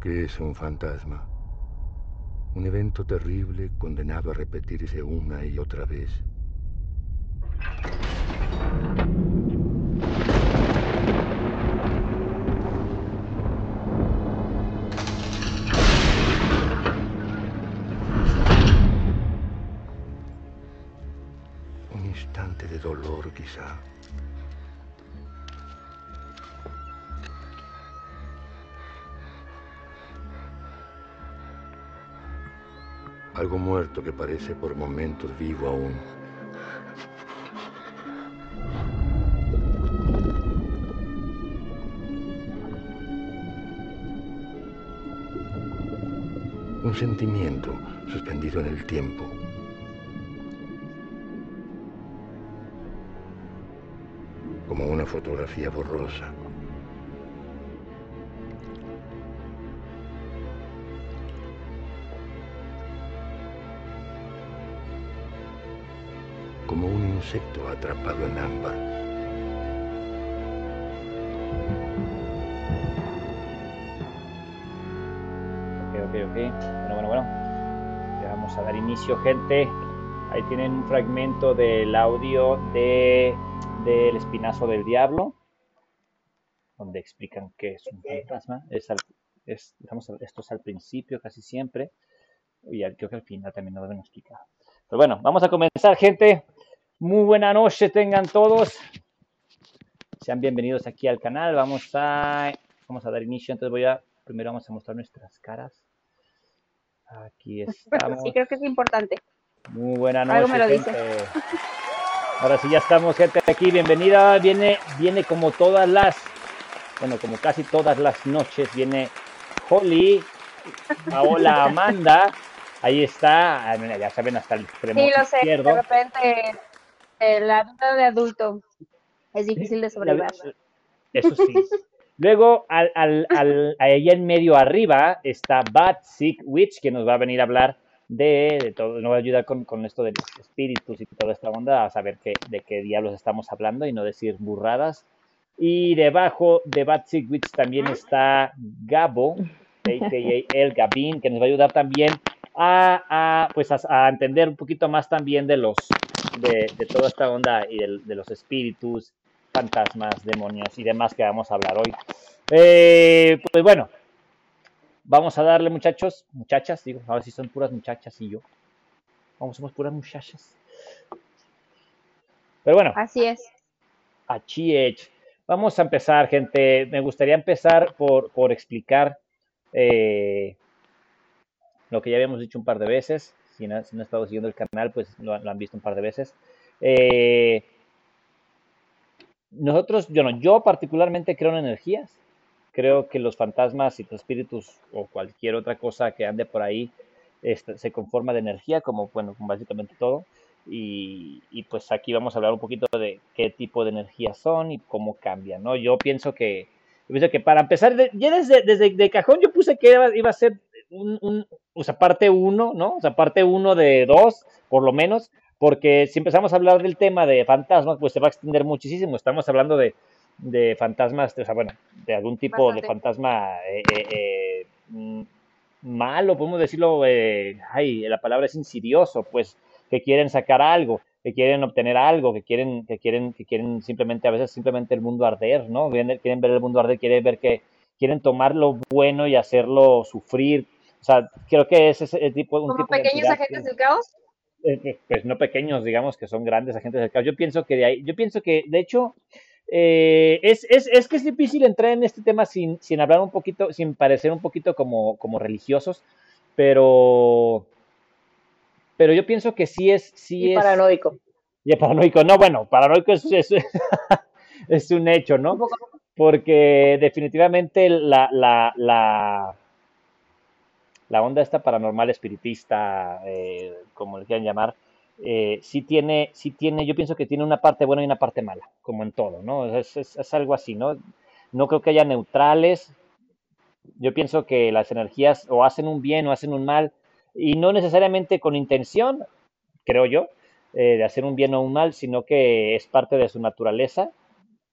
¿Qué es un fantasma? Un evento terrible condenado a repetirse una y otra vez. Un instante de dolor quizá. Algo muerto que parece por momentos vivo aún. Un sentimiento suspendido en el tiempo. Como una fotografía borrosa. Insecto atrapado en ámbar. Ok, ok, ok. Bueno, bueno, bueno. Ya vamos a dar inicio, gente. Ahí tienen un fragmento del audio de del espinazo del diablo, donde explican qué es un fantasma. Es al- es- al- esto es al principio casi siempre, y al- creo que al final también nos deben explicar. Pero bueno, vamos a comenzar, gente. Muy buena noche tengan todos. Sean bienvenidos aquí al canal. Vamos a, vamos a dar inicio. Entonces voy a, primero vamos a mostrar nuestras caras. Aquí estamos. Sí, creo que es importante. Muy buena noche, Algo me lo dice. gente. Ahora sí ya estamos, gente, aquí. Bienvenida. Viene, viene como todas las, bueno, como casi todas las noches, viene Holly, Paola, Amanda. Ahí está, ah, ya saben, hasta el extremo Sí, lo sé. izquierdo. De repente, eh, la vida de adulto es difícil de sobrellevar. Eso sí. Luego, al, al, al- allá en medio arriba está Bad Sick Witch, que nos va a venir a hablar de, de todo, nos va a ayudar con, con esto de los espíritus y toda esta onda, a saber qué, de qué diablos estamos hablando y no decir burradas. Y debajo de Bad Sick Witch también está Gabo, a.k.a. El Gabin, que nos va a ayudar también a, a, pues a, a entender un poquito más también de los de, de toda esta onda y de los espíritus fantasmas, demonios y demás que vamos a hablar hoy. Eh, pues bueno, vamos a darle muchachos, muchachas, digo, a ver si son puras muchachas y yo. Vamos, somos puras muchachas. Pero bueno, Así es. a Chiech. Vamos a empezar, gente. Me gustaría empezar por, por explicar eh, lo que ya habíamos dicho un par de veces. Si no, si no han estado siguiendo el canal, pues lo, lo han visto un par de veces. Eh, nosotros, yo no, yo particularmente creo en energías. Creo que los fantasmas y los espíritus o cualquier otra cosa que ande por ahí este, se conforma de energía, como bueno, básicamente todo. Y, y, pues aquí vamos a hablar un poquito de qué tipo de energías son y cómo cambian, ¿no? Yo pienso que, yo pienso que para empezar, de- ya desde, desde de cajón yo puse que iba, iba a ser un, un- o sea, parte uno, ¿no? O sea, parte uno de dos, por lo menos, porque si empezamos a hablar del tema de fantasmas, pues se va a extender muchísimo. Estamos hablando de, de fantasmas, o sea, bueno, de algún tipo de fantasma eh, eh, eh, mm, malo, podemos decirlo, ay, la palabra es insidioso, pues, que quieren sacar algo, que quieren obtener algo, que quieren, que quieren, que quieren simplemente, a veces simplemente el mundo arder, ¿no? Quieren, quieren ver el mundo arder, quieren ver que, quieren tomar lo bueno y hacerlo sufrir. O sea, creo que ese es el tipo, un Como tipo pequeños agentes que- del caos. eh, pues no pequeños, digamos que son grandes agentes del caos. Yo pienso que de ahí, yo pienso que de hecho eh, es, es, es que es difícil entrar en este tema sin, sin hablar un poquito, sin parecer un poquito como, como religiosos, pero pero yo pienso que sí es, sí Y es paranoico. y paranoico. No, bueno, paranoico es, es, es un hecho, ¿no? Porque definitivamente la, la, la, la onda esta paranormal espiritista, eh, como le quieran llamar, eh, sí tiene, sí tiene, yo pienso que tiene una parte buena y una parte mala, como en todo, ¿no? Es, es, es algo así, ¿no? No creo que haya neutrales. Yo pienso que las energías o hacen un bien o hacen un mal, y no necesariamente con intención, creo yo, eh, de hacer un bien o un mal, sino que es parte de su naturaleza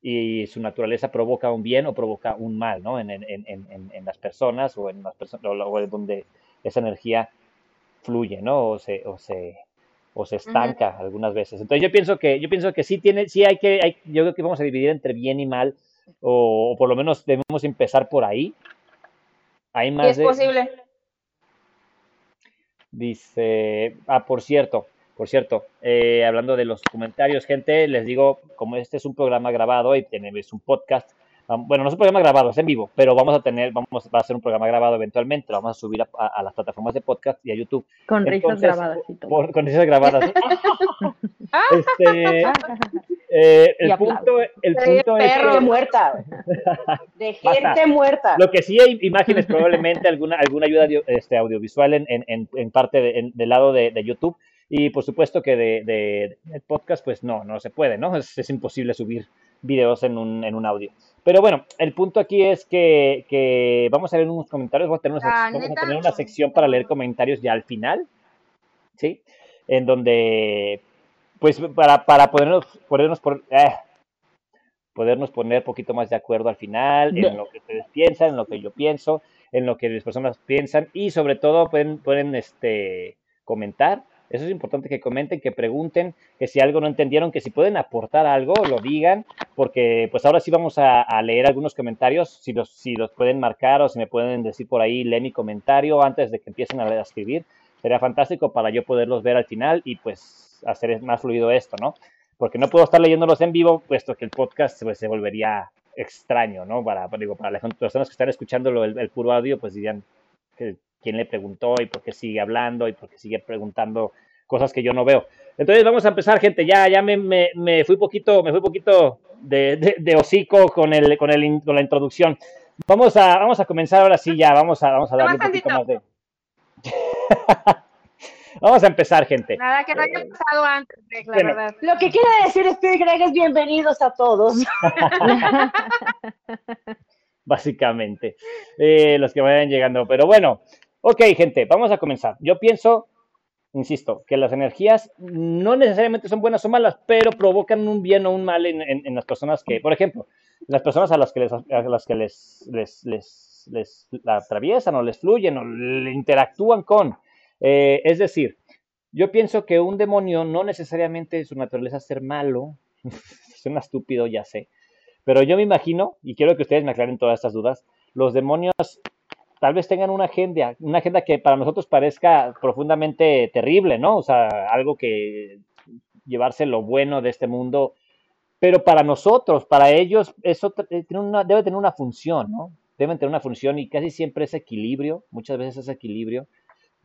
y su naturaleza provoca un bien o provoca un mal, ¿no? En, en, en, en las personas o en las personas, o, donde esa energía fluye, ¿no? O se, o se, o se estanca algunas veces. Entonces yo pienso que, yo pienso que sí tiene, sí hay que, hay, yo creo que vamos a dividir entre bien y mal, o, por lo menos debemos empezar por ahí. Hay más es posible. Dice, ah, por cierto, por cierto, eh, hablando de los comentarios, gente, les digo, como este es un programa grabado y tenemos un podcast, bueno, no es un programa grabado, es en vivo, pero vamos a tener, vamos va a ser un programa grabado eventualmente, lo vamos a subir a, las plataformas de podcast y a YouTube. Con risas grabadas y todo. con risas grabadas. este, eh, el, punto, el punto es perro muerta. De gente muerta. Lo que sí hay imágenes, probablemente alguna, alguna ayuda este, audiovisual en, en, en parte del lado de, de YouTube. Y por supuesto que de, de, podcast, pues no, no se puede, ¿no? Es, es imposible subir videos en un, en un audio. Pero bueno, el punto aquí es que, que vamos a ver unos comentarios, vamos a tener una, sección, vamos a tener una sección para leer comentarios ya al final, ¿sí? En donde, pues, para, para podernos, podernos, por, eh, podernos poner un poquito más de acuerdo al final, en lo que ustedes piensan, en lo que yo pienso, en lo que las personas piensan y sobre todo pueden, pueden este, comentar eso es importante que comenten, que pregunten, que si algo no entendieron, que si pueden aportar algo, lo digan, porque pues ahora sí vamos a, leer algunos comentarios, si los, si los pueden marcar o si me pueden decir por ahí, lee mi comentario antes de que empiecen a, escribir. Sería fantástico para yo poderlos ver al final y pues hacer más fluido esto, ¿no? Porque no puedo estar leyéndolos en vivo, puesto que el podcast pues, se volvería extraño, ¿no? Para, digo, para las personas que están escuchando el, el puro audio, pues dirían que quién le preguntó y por qué sigue hablando y por qué sigue preguntando cosas que yo no veo. Entonces vamos a empezar, gente. Ya, ya me, me, me fui poquito, me fui poquito de, de, hocico con el, con el, con la introducción. Vamos a, vamos a comenzar ahora sí ya. Vamos a, vamos a darle un poquito más de. vamos a empezar, gente. Nada que no haya pasado antes, la verdad. Lo que quiere decir es que Greg es bienvenidos a todos. Básicamente, eh, los que vayan llegando. Pero bueno, Ok, gente, vamos a comenzar. Yo pienso, insisto, que las energías no necesariamente son buenas o malas, pero provocan un bien o un mal en, las personas que, por ejemplo, las personas a las que les, a las que les, atraviesan o les fluyen o interactúan con. Eh, es decir, yo pienso que un demonio no necesariamente su naturaleza es ser malo, suena estúpido, ya sé, pero yo me imagino, y quiero que ustedes me aclaren todas estas dudas, los demonios tal vez tengan una agenda, una agenda que para nosotros parezca profundamente terrible, ¿no? O sea, algo que llevarse lo bueno de este mundo, pero para nosotros, para ellos, eso eh, debe tener una función, ¿no? Deben tener una función y casi siempre es equilibrio, muchas veces es equilibrio,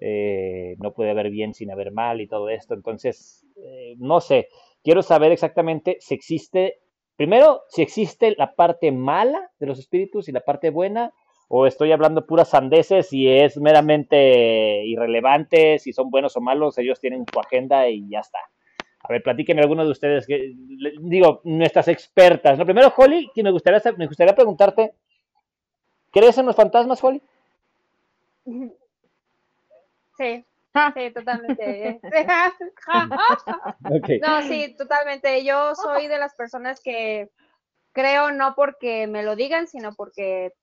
eh, no puede haber bien sin haber mal y todo esto, entonces, eh, no sé, quiero saber exactamente si existe, primero, si existe la parte mala de los espíritus y la parte buena, o estoy hablando puras sandeces y es meramente irrelevante, si son buenos o malos, ellos tienen su agenda y ya está. A ver, platíquenme alguno de ustedes, que, digo, nuestras expertas. Lo primero, Holly, que me gustaría, me gustaría preguntarte, ¿crees en los fantasmas, Holly? Sí, sí, totalmente. No, sí, totalmente. Yo soy de las personas que creo no porque me lo digan, sino porque,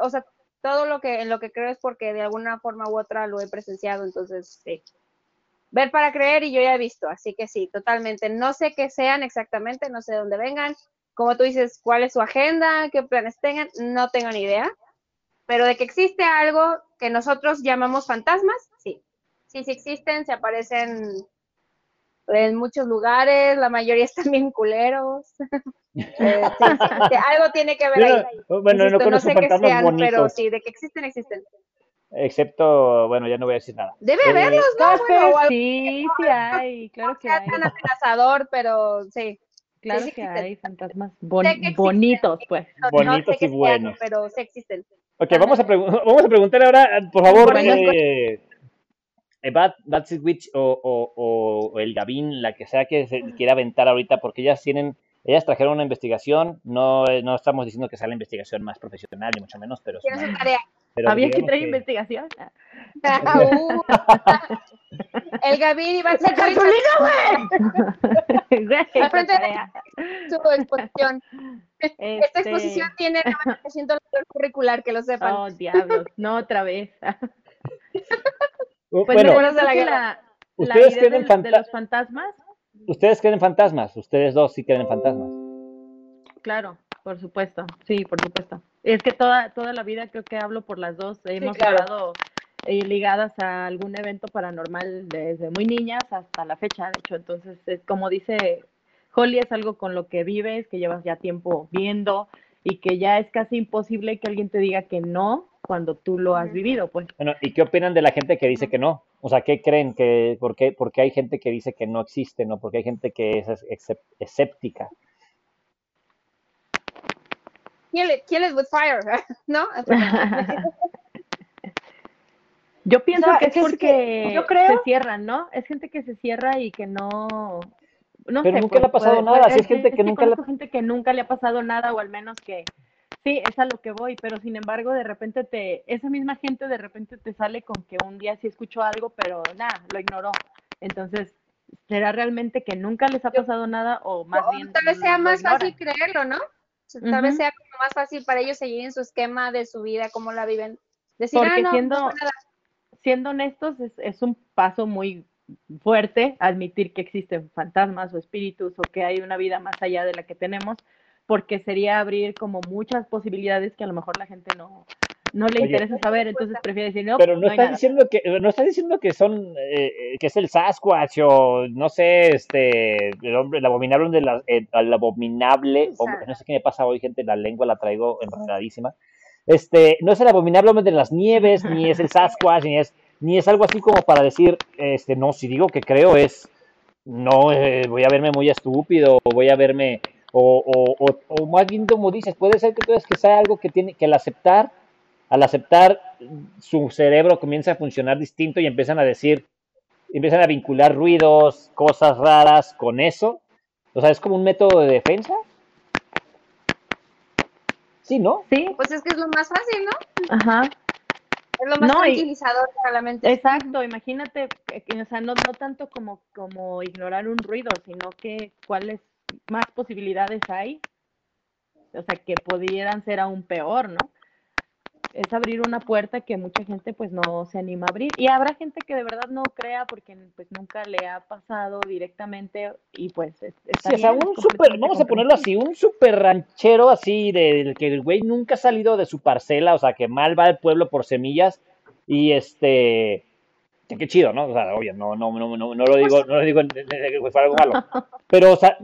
o sea, todo lo que en lo que creo es porque de alguna forma u otra lo he presenciado, entonces sí. Ver para creer y yo ya he visto, así que sí, totalmente. No sé qué sean exactamente, no sé de dónde vengan, como tú dices, cuál es su agenda, qué planes tengan, no tengo ni idea. Pero de que existe algo que nosotros llamamos fantasmas, sí. Sí, sí existen, se aparecen en muchos lugares, la mayoría están bien culeros. Eh, algo tiene que ver ahí. Bueno, no, sé qué sean, pero sí, de que existen, existen. Excepto, bueno, ya no voy a decir nada. Debe eh, haberlos, ¿no? sí, sí hay, claro que hay. tan amenazador, pero sí. Claro que hay fantasmas bonitos, pues. Bonitos y buenos. pero sí existen. Ok, vamos a, vamos a preguntar ahora, por favor, eh, Bad, Bad Witch o, o, el Gavin, la que sea que se quiera aventar ahorita, porque ellas tienen, ellas trajeron una investigación, no, no estamos diciendo que sea la investigación más profesional, ni mucho menos, pero... Había que traer investigación. Uh. el Gavin y Bad ¡Gasolina, güey! Al frente de su exposición. Esta Este, exposición tiene 90% del curricular, que lo sepan. Oh, diablos, no otra vez. Pues bueno, de la la, la ¿Ustedes idea creen en del- de, fanta- los fantasmas, ustedes creen en fantasmas, ustedes dos sí creen en fantasmas. claro, por supuesto, sí, por supuesto. Es que toda, toda la vida creo que hablo por las dos, hemos claro. estado eh, ligadas a algún evento paranormal desde muy niñas hasta la fecha, de hecho, entonces, es, como dice Holly, es algo con lo que vives, que llevas ya tiempo viendo y que ya es casi imposible que alguien te diga que no cuando tú lo has vivido, pues. Bueno, ¿y qué opinan de la gente que dice que no? O sea, ¿qué creen que, por qué, por qué hay gente que dice que no existe, no? Porque hay gente que es escéptica. Kill it, kill it with fire, ¿no? Yo pienso sea, que es porque que yo creo- se cierran, ¿no? Es gente que se cierra y que no, no Pero sé, nunca le ha pasado puede- nada, puede- si es gente que nunca le- conozco gente que nunca le ha pasado nada o al menos que sí, es a lo que voy, pero sin embargo de repente te, esa misma gente de repente te sale con que un día sí escuchó algo, pero nada, lo ignoró. Entonces, ¿será realmente que nunca les ha pasado nada o más O bien tal vez sea más ignoran? fácil creerlo, ¿no? Tal vez sea como más fácil para ellos seguir en su esquema de su vida, cómo la viven. Decir, Porque ah, no, siendo- no nada. siendo honestos, es, es un paso muy fuerte admitir que existen fantasmas o espíritus o que hay una vida más allá de la que tenemos, porque sería abrir como muchas posibilidades que a lo mejor la gente no, no le Oye. interesa saber, entonces prefiere decir, no, Pero no no está diciendo que, no está diciendo que son, eh, eh, que es el Sasquatch o no sé, este, el hombre, el abominable de la, eh, el abominable, hombre, no sé qué me pasa hoy, gente, la lengua la traigo enredadísima. Este, no es el abominable hombre de las nieves, ni es el Sasquatch, ni es, ni es algo así como para decir, este, no, si digo que creo es, no, eh, voy a verme muy estúpido, o voy a verme, o, o, o, o más bien como dices, puede ser que tú que sea algo que tiene, que al aceptar, al aceptar, su cerebro comienza a funcionar distinto y empiezan a decir, empiezan a vincular ruidos, cosas raras con eso. O sea, es como un método de defensa. Sí, ¿no? Sí, Pues es que es lo más fácil, ¿no? ajá. Es lo más No, y- tranquilizador para la mente. Exacto, imagínate, que, o sea, no, no tanto como, como ignorar un ruido, sino que cuáles más posibilidades hay, o sea, que pudieran ser aún peor, ¿no? Es abrir una puerta que mucha gente pues no se anima a abrir y habrá gente que de verdad no crea porque pues nunca le ha pasado directamente y pues es- está Sí, o sea, un super, vamos a ponerlo así, un super ranchero así, del que el güey nunca ha salido de su parcela, o sea, que mal va el pueblo por semillas, y este, qué chido, ¿no? O sea, obvio, no, no, no, no, no lo digo, no lo digo en- en- que fuera algo malo, pero, o sea,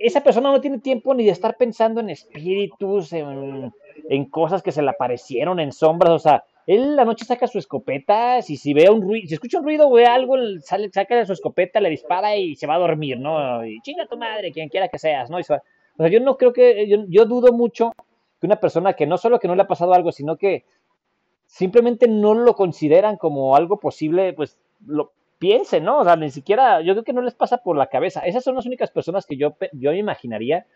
esa persona no tiene tiempo ni de estar pensando en espíritus, en, en cosas que se le aparecieron, en sombras, o sea, él la noche saca su escopeta, si, si ve un ruido, si escucha un ruido, ve algo, sale, saca su escopeta, le dispara y se va a dormir, ¿no? Y chinga tu madre, quien quiera que seas, ¿no? O sea, yo no creo que, yo, yo dudo mucho que una persona que no solo que no le ha pasado algo, sino que simplemente no lo consideran como algo posible, pues lo piense, ¿no? O sea, ni siquiera, yo creo que no les pasa por la cabeza. Esas son las únicas personas que yo, yo imaginaría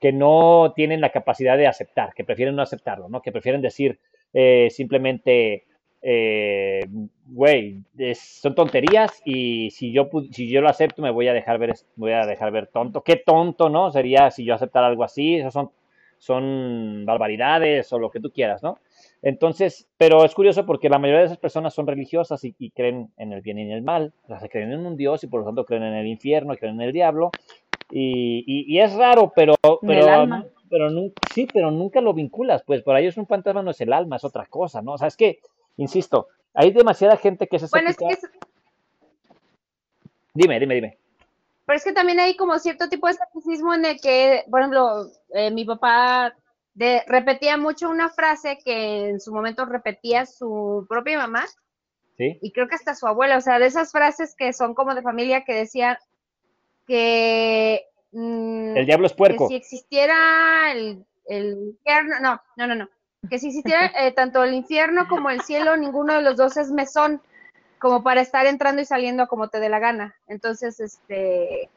que no tienen la capacidad de aceptar, que prefieren no aceptarlo, ¿no? Que prefieren decir eh, simplemente, eh, güey, son tonterías y si yo, si yo lo acepto me voy a dejar ver, voy a dejar ver tonto. Qué tonto, ¿no? Sería si yo aceptara algo así, eso son, son barbaridades o lo que tú quieras, ¿no? Entonces, pero es curioso porque la mayoría de esas personas son religiosas y, y creen en el bien y en el mal, o sea, se creen en un Dios y por lo tanto creen en el infierno, creen en el diablo, y, y- y es raro, pero, pero, pero sí, pero nunca lo vinculas, pues para ellos un fantasma no es el alma, es otra cosa, ¿no? O sea, es que, insisto, hay demasiada gente que es Bueno, es que es- Dime, dime, dime. Pero es que también hay como cierto tipo de escepticismo en el que, por ejemplo, eh, mi papá de- repetía mucho una frase que en su momento repetía su propia mamá ¿Sí? y creo que hasta su abuela, o sea, de esas frases que son como de familia que decían que, mm, El diablo es que puerco. si existiera el, el infierno, no, no, no, no, que si existiera eh, tanto el infierno como el cielo, ninguno de los dos es mesón, como para estar entrando y saliendo como te dé la gana. Entonces, este,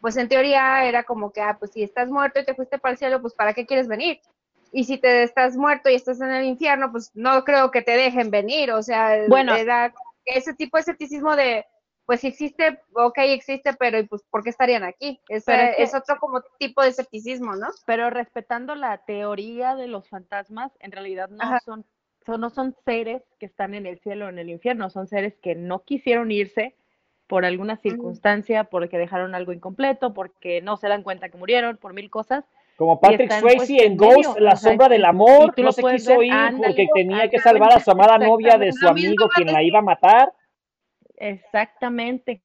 pues en teoría era como que, ah, pues si estás muerto y te fuiste para el cielo, pues ¿para qué quieres venir? Y si te estás muerto y estás en el infierno, pues no creo que te dejen venir, o sea, Bueno. ese tipo de escepticismo de, pues si existe, ok, existe, pero ¿y pues ¿por qué estarían aquí? Es, es que- es otro como tipo de escepticismo, ¿no? Pero respetando la teoría de los fantasmas, en realidad no Ajá. son, son- no son seres que están en el cielo o en el infierno, son seres que no quisieron irse por alguna circunstancia, porque dejaron algo incompleto, porque no se dan cuenta que murieron, por mil cosas. Como Patrick Swayze pues, en en Ghost, medio, La o sea, sombra del amor, tú no se quiso ver, ir ándale, porque tenía que salvar a su amada novia de su amigo quien la iba a matar. Exactamente.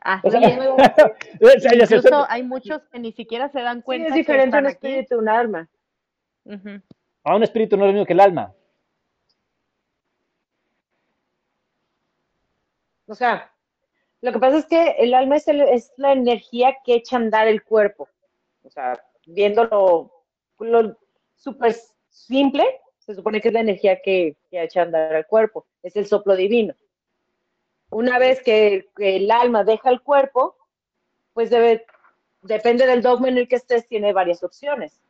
Así O sea, es. Incluso hay muchos que ni siquiera se dan Sí, cuenta es que diferente un aquí. espíritu, un alma. A un espíritu no es lo mismo que el alma. O sea, lo que pasa es que el alma es, el- es la energía que echa a andar el cuerpo. O sea, viéndolo lo súper simple, se supone que es la energía que, que echa andar el cuerpo. Es el soplo divino. Una vez que, que el alma deja el cuerpo, pues depende del dogma en el que estés, tiene varias opciones.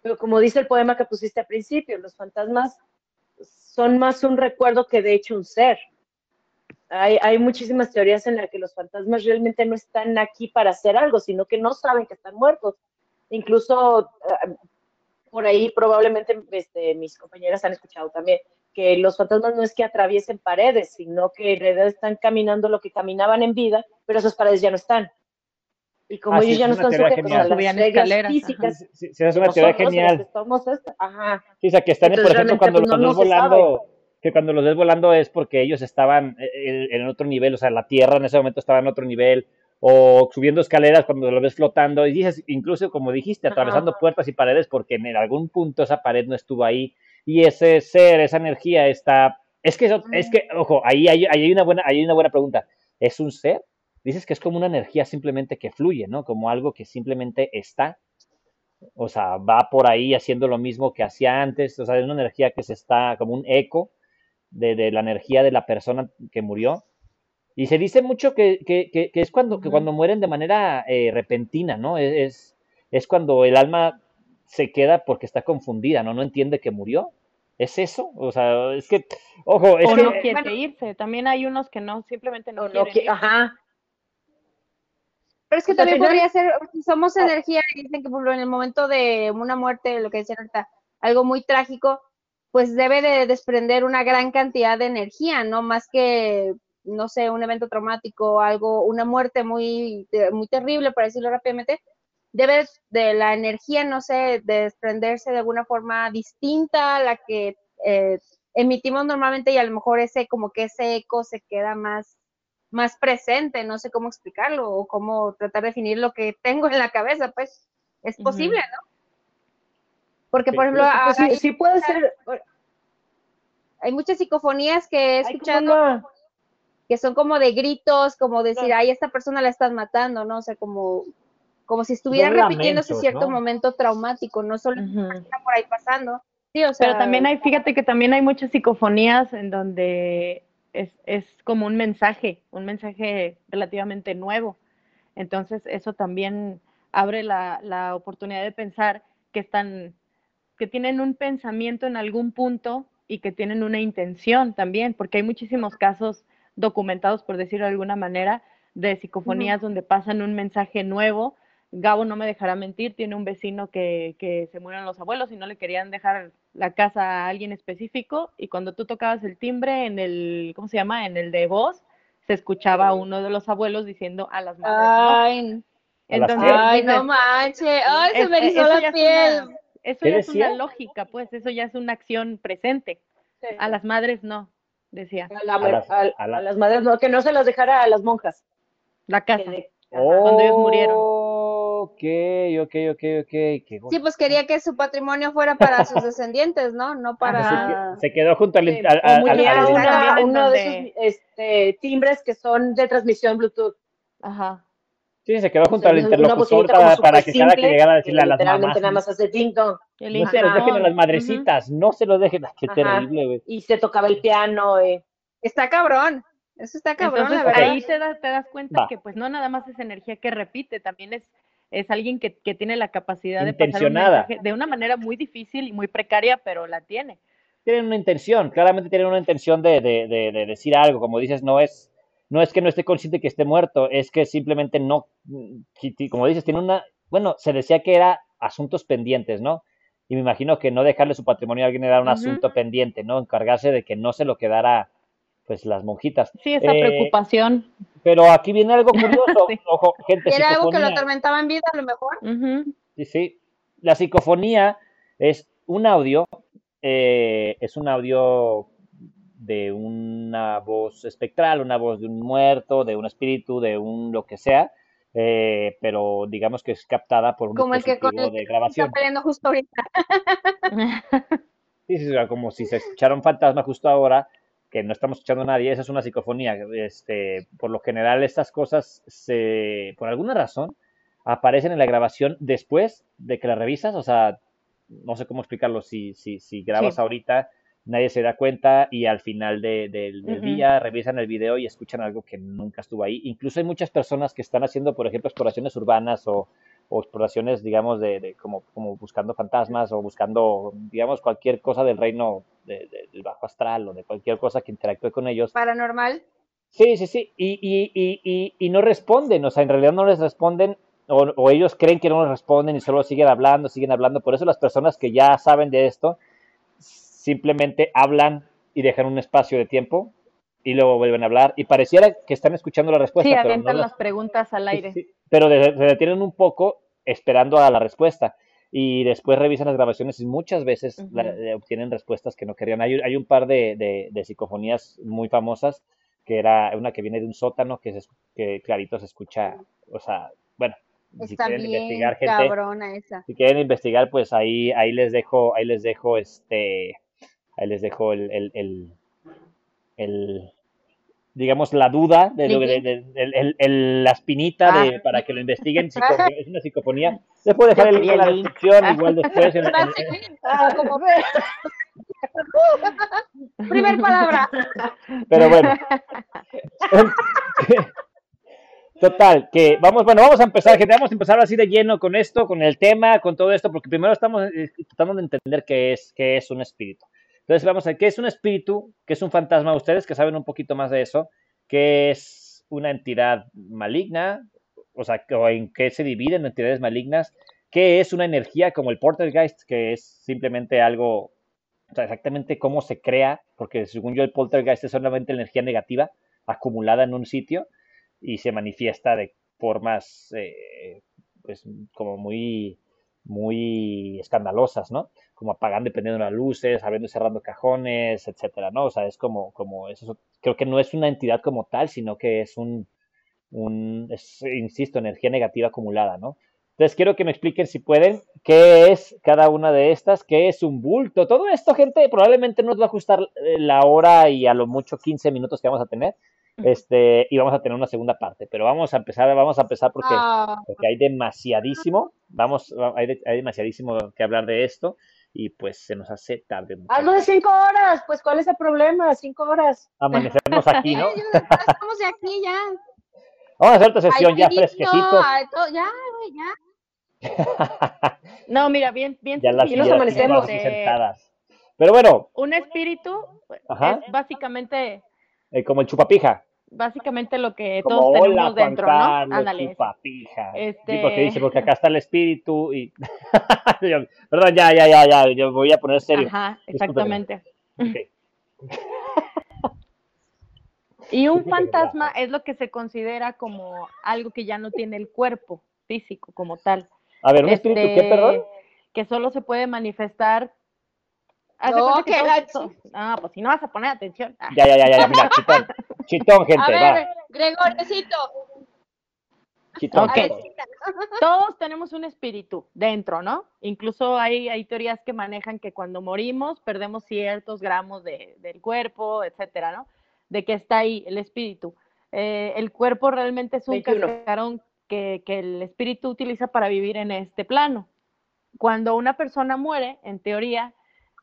Pero como dice el poema que pusiste al principio, los fantasmas son más un recuerdo que de hecho un ser. Hay, hay muchísimas teorías en las que los fantasmas realmente no están aquí para hacer algo, sino que no saben que están muertos. Incluso eh, por ahí probablemente este, mis compañeras han escuchado también que los fantasmas no es que atraviesen paredes, sino que en realidad están caminando lo que caminaban en vida, pero esas paredes ya no están. Y como Ah, sí, ellos ya no están sujetos a las reglas físicas, Sí, sí, sí, es de una teoría genial. ajá. Sí, o sea, que están, por ejemplo, cuando pues, los no- sabe. volando, que cuando los ves volando es porque ellos estaban eh, en, en otro nivel, o sea, la Tierra en ese momento estaba en otro nivel, o subiendo escaleras cuando los ves flotando, y dices, incluso como dijiste, Ajá. atravesando puertas y paredes, porque en algún punto esa pared no estuvo ahí, y ese ser, esa energía está... Es que, eso- es que ojo, ahí hay, ahí hay una buena, ahí hay una buena pregunta. ¿Es un ser? Dices que es como una energía simplemente que fluye, ¿no? Como algo que simplemente está. O sea, va por ahí haciendo lo mismo que hacía antes. O sea, es una energía que se está como un eco de, de la energía de la persona que murió. Y se dice mucho que, que, que, que es cuando, que cuando mueren de manera eh, repentina, ¿no? Es, es, cuando el alma se queda porque está confundida, ¿no? No entiende que murió. ¿Es eso? O sea, es que, ojo, es o que... no quiere bueno. irse. También hay unos que no, simplemente no qui- ajá. Pero es que Pues, también podría ser, si somos Ah. energía, y dicen que por ejemplo, en el momento de una muerte, lo que decían ahorita, algo muy trágico, pues debe de desprender una gran cantidad de energía, ¿no? Más que, no sé, un evento traumático, algo, una muerte muy, muy terrible, para decirlo rápidamente, debe de la energía, no sé, de desprenderse de alguna forma distinta a la que eh, emitimos normalmente y a lo mejor ese, como que ese eco se queda más más presente, no sé cómo explicarlo o cómo tratar de definir lo que tengo en la cabeza, pues es posible, ¿no? Porque, por ejemplo, Pues hay, sí, puede ser. hay muchas psicofonías que he como escuchado una- que son como de gritos, como decir, Claro. ay, esta persona la estás matando, ¿no? O sea, como, como si estuviera Son repitiéndose lamentos, cierto ¿no? momento traumático, no solo está por ahí pasando. Sí, o sea, Pero también hay, fíjate que también hay muchas psicofonías en donde es, es como un mensaje, un mensaje relativamente nuevo. Entonces, eso también abre la, la oportunidad de pensar que están, que tienen un pensamiento en algún punto y que tienen una intención también, porque hay muchísimos casos documentados, por decirlo de alguna manera, de psicofonías donde pasan un mensaje nuevo. Gabo no me dejará mentir, tiene un vecino que, que se murieron los abuelos y no le querían dejar la casa a alguien específico y cuando tú tocabas el timbre en el, ¿cómo se llama? En el de voz, se escuchaba a uno de los abuelos diciendo a las madres, ¿no? ay, ¿A las Entonces, ay, dices, no manches, ay, se me erizó la piel. una- eso ¿Qué ya es una lógica, pues, eso ya es una acción presente. A las madres no, decía, a, la- A las- a- a la- a las madres, no, que no se las dejara a las monjas. la casa. de- cuando ellos murieron. Ok, ok, ok, ok. qué Sí, pues quería que su patrimonio fuera para sus descendientes, ¿no? No Se, para... que- se quedó junto al, Sí, una- en uno de esos este, timbres que son de transmisión Bluetooth. Ajá. Sí, se quedó junto O sea, al interlocutor para, que cada que simple, llegara a decirle a las literalmente mamás. nada más hace. El No se los dejen a las madrecitas, no se los dejen. Qué Ajá. terrible, güey. Y se tocaba el piano. eh. Está cabrón, eso está cabrón, Entonces la verdad. ahí te das, te das cuenta Va. que pues no nada más es energía que repite, también es, es alguien que, que tiene la capacidad de pasar un Intencionada. mensaje de una manera muy difícil y muy precaria, pero la tiene. Tienen una intención, claramente tienen una intención de, de, de, de decir algo, como dices, no es, no es que no esté consciente que esté muerto, es que simplemente no, como dices, tiene una, bueno, se decía que era asuntos pendientes, ¿no? Y me imagino que no dejarle su patrimonio a alguien era un asunto pendiente, ¿no? Encargarse de que no se lo quedara, pues, las monjitas. Sí, esa Eh, preocupación. Pero aquí viene algo curioso, Sí. ojo, gente, Era algo que lo atormentaba en vida, a lo mejor. Sí, sí. La psicofonía es un audio, eh, es un audio de una voz espectral, una voz de un muerto, de un espíritu, de un lo que sea, eh, pero digamos que es captada por un Como el que con el de que está peleando justo ahorita. Sí, sí, como si se escuchara un fantasma justo ahora, que no estamos escuchando a nadie, esa es una psicofonía. Este, por lo general, estas cosas, se, por alguna razón, aparecen en la grabación después de que la revisas, o sea, no sé cómo explicarlo, si, si, si grabas Sí. ahorita, nadie se da cuenta y al final de- del- día revisan el video y escuchan algo que nunca estuvo ahí. Incluso hay muchas personas que están haciendo, por ejemplo, exploraciones urbanas o, o exploraciones, digamos, de, de como, como buscando fantasmas o buscando, digamos, cualquier cosa del reino de- de- del bajo astral o de cualquier cosa que interactúe con ellos. Paranormal. Sí, sí, sí, y, y, y, y, y no responden, o sea, en realidad no les responden, o, o ellos creen que no les responden y solo siguen hablando, siguen hablando. Por eso las personas que ya saben de esto simplemente hablan y dejan un espacio de tiempo y luego vuelven a hablar y pareciera que están escuchando la respuesta, Sí, pero no avientan las- las preguntas al aire. sí, pero se detienen un poco esperando a la respuesta y después revisan las grabaciones y muchas veces la- eh, obtienen respuestas que no querían. Hay, hay un par de, de- de psicofonías muy famosas, que era una que viene de un sótano que, se, es- que clarito se escucha, o sea, bueno, si quieren bien investigar gente, cabrona esa. si quieren investigar, pues ahí, ahí les dejo, ahí les dejo este, ahí les dejo el, el, el, el- digamos, la duda, de, lo- de- de- la espinita de, Ah. para que lo investiguen. es una psicofonía. Les puedo dejar el link en la descripción, igual después. en- en- en- Como- Primer palabra. pero bueno. Total, que vamos, bueno, vamos a empezar, gente, vamos a empezar así de lleno con esto, con el tema, con todo esto, porque primero estamos eh, tratando de entender qué es, qué es un espíritu. Entonces vamos a ver qué es un espíritu, qué es un fantasma, ustedes que saben un poquito más de eso, qué es una entidad maligna, o sea, en qué se dividen entidades malignas, qué es una energía como el poltergeist, que es simplemente algo, o sea, exactamente cómo se crea, porque según yo el poltergeist es solamente energía negativa acumulada en un sitio y se manifiesta de formas eh, pues como muy muy escandalosas, ¿no? Como apagando y prendiendo las luces, abriendo y cerrando cajones, etcétera, ¿no? O sea, es como, como eso, creo que no es una entidad como tal, sino que es un, un es, insisto, energía negativa acumulada, ¿no? Entonces quiero que me expliquen si pueden qué es cada una de estas, qué es un bulto. Todo esto, gente, probablemente nos va a ajustar eh, la hora y a lo mucho 15 minutos que vamos a tener. Este, y vamos a tener una segunda parte, pero vamos a empezar, vamos a empezar porque Ah, porque hay demasiadísimo, vamos, hay, de- hay demasiadísimo que hablar de esto y pues se nos hace tarde. muchachos. Hazlo de cinco horas, pues ¿cuál es el problema? Cinco horas. Amanecernos aquí, ¿no? estamos de aquí ya. Vamos a hacer otra sesión ya fresquecito. ay, to- Ya, güey, ya. No, mira, bien, bien ya las Y nos amanecemos. sentadas. Pero bueno, Un espíritu Ajá. es básicamente, eh, como el chupapija. básicamente lo que Como todos tenemos Juan dentro, Carlos, ¿no? Ándale. chupapija. Sí, Este- porque dice, porque acá está el espíritu y... Perdón, ya, ya, ya, ya, yo voy a poner serio. Ajá, exactamente. Ok. Y un fantasma es lo que se considera como algo que ya no tiene el cuerpo físico como tal. A ver, ¿un espíritu qué, Este, perdón? Que solo se puede manifestar. Haz No, que Ah, pues si no vas a poner atención. Ah, Ya, ya, ya, ya, mira, chitón. Chitón, gente, A va. ver, Gregorecito. Chitón, Ok. chitón. Todos tenemos un espíritu dentro, ¿no? Incluso hay, hay teorías que manejan que cuando morimos perdemos ciertos gramos de- del cuerpo, etcétera, ¿no? De que está ahí el espíritu. Eh, el cuerpo realmente es un 21. cascarón que, que el espíritu utiliza para vivir en este plano. Cuando una persona muere, en teoría,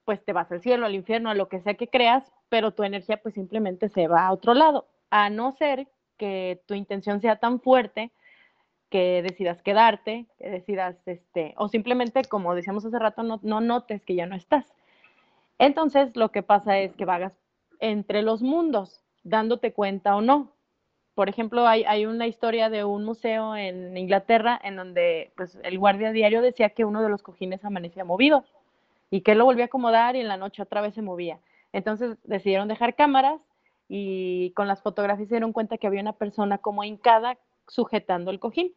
pues te vas al cielo, al infierno, a lo que sea que creas, pero tu energía pues simplemente se va a otro lado, a no ser que tu intención sea tan fuerte que decidas quedarte, que decidas, este, o simplemente, como decíamos hace rato, no, no notes que ya no estás. Entonces, lo que pasa es que vagas entre los mundos, dándote cuenta o no. por ejemplo, hay, hay una historia de un museo en Inglaterra en donde pues, el guardia diario decía que uno de los cojines amanecía movido y que él lo volvía a acomodar y en la noche otra vez se movía. Entonces decidieron dejar cámaras y con las fotografías se dieron cuenta que había una persona como hincada sujetando el cojín.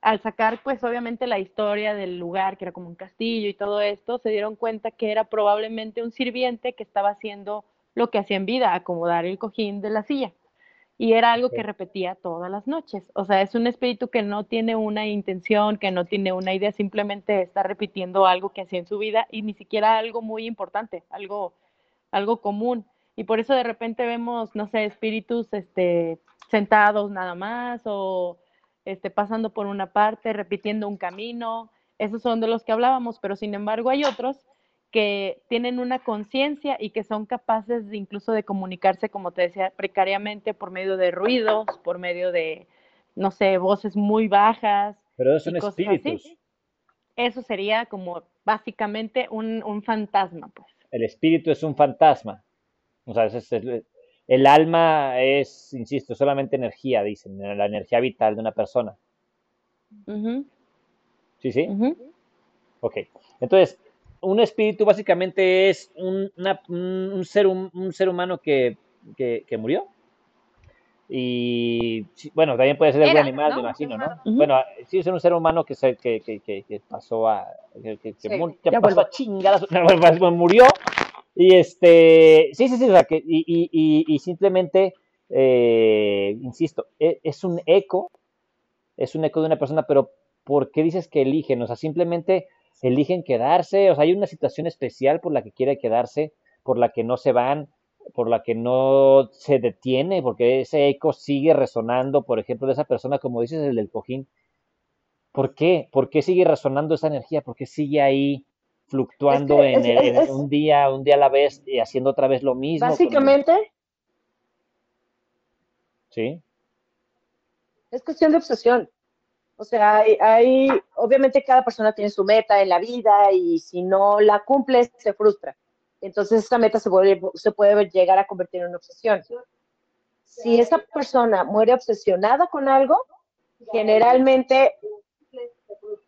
Al sacar, pues obviamente la historia del lugar, que era como un castillo y todo esto, se dieron cuenta que era probablemente un sirviente que estaba haciendo lo que hacía en vida, acomodar el cojín de la silla. Y era algo que repetía todas las noches. O sea, es un espíritu que no tiene una intención, que no tiene una idea, simplemente está repitiendo algo que hacía en su vida y ni siquiera algo muy importante, algo, algo común. Y por eso de repente vemos, no sé, espíritus este, sentados nada más o este, pasando por una parte, repitiendo un camino. Esos son de los que hablábamos, pero sin embargo hay otros que tienen una conciencia y que son capaces de incluso de comunicarse, como te decía, precariamente por medio de ruidos, por medio de, no sé, voces muy bajas. Pero son así. espíritus. Eso sería como básicamente un, un fantasma, pues. El espíritu es un fantasma. O sea, es el, el alma es, insisto, solamente energía, dicen, la energía vital de una persona. ¿Sí, sí? ujú. Ok. Entonces, un espíritu básicamente es un, una- un- un ser, hum- un ser humano que, que- que murió. Y sí, bueno, también puede ser algún animal, ¿no? me imagino, ¿no? Ujú. Bueno, sí es un ser humano que, se, que, que, que, que pasó a. que, Sí. mu- que Ya pasó vuelvo. a chingadas, pues, murió. Y este. Sí, sí, sí, o sea, que, y, y, y, y simplemente, eh, insisto, e- es un eco, es un eco de una persona, pero ¿por qué dices que eligen? O sea, simplemente eligen quedarse, o sea, hay una situación especial por la que quiere quedarse, por la que no se van, por la que no se detiene, porque ese eco sigue resonando, por ejemplo, de esa persona, como dices, el del cojín. ¿Por qué? ¿Por qué sigue resonando esa energía? ¿Por qué sigue ahí fluctuando Es que en, es- el- en es- es- un día, un día a la vez y haciendo otra vez lo mismo? Básicamente Sí, es cuestión de obsesión. O sea, hay, obviamente cada persona tiene su meta en la vida y si no la cumple se frustra. Entonces esa meta se, se puede llegar a convertir en una obsesión. Si esa persona muere obsesionada con algo, generalmente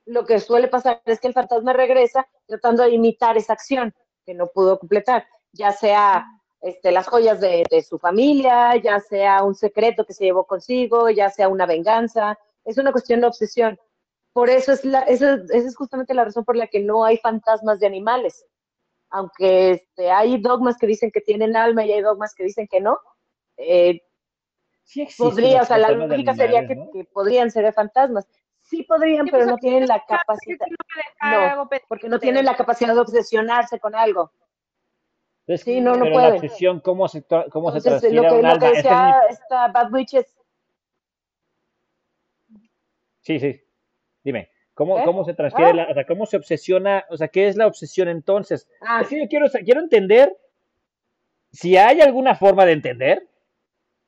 lo que suele pasar es que el fantasma regresa tratando de imitar esa acción que no pudo completar, ya sea este, las joyas de su familia, ya sea un secreto que se llevó consigo, ya sea una venganza. Es una cuestión de obsesión. Por eso es la, esa, esa es justamente la razón por la que no hay fantasmas de animales. Aunque este, hay dogmas que dicen que tienen alma y hay dogmas que dicen que no. eh, sí existen podría, o sea, la lógica sería que, animales, ¿no? que podrían ser fantasmas. Sí podrían, Sí, pero pues, no tienen la capacidad, no porque no tienen la capacidad de obsesionarse con algo. Entonces, Sí, no, no pero la obsesión, ¿cómo se, cómo se Entonces, transfiere lo a que, un lo que alma? Es es decía esta Bad Witch es, Sí, sí. Dime, ¿cómo, ¿Qué? cómo se transfiere, Ah. la, o sea, cómo se obsesiona, o sea, qué es la obsesión entonces? ah, Es que yo quiero, quiero entender si hay alguna forma de entender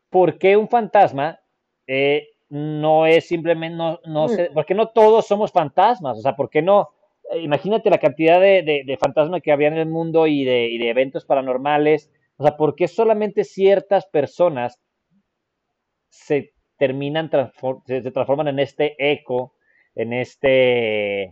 por qué un fantasma eh, no es simplemente, no, no Mm. sé, porque no todos somos fantasmas, o sea, ¿por qué no? Eh, imagínate la cantidad de, de, de fantasmas que había en el mundo y de, y de eventos paranormales, o sea, ¿por qué solamente ciertas personas se terminan, se, transforman en este eco, en este,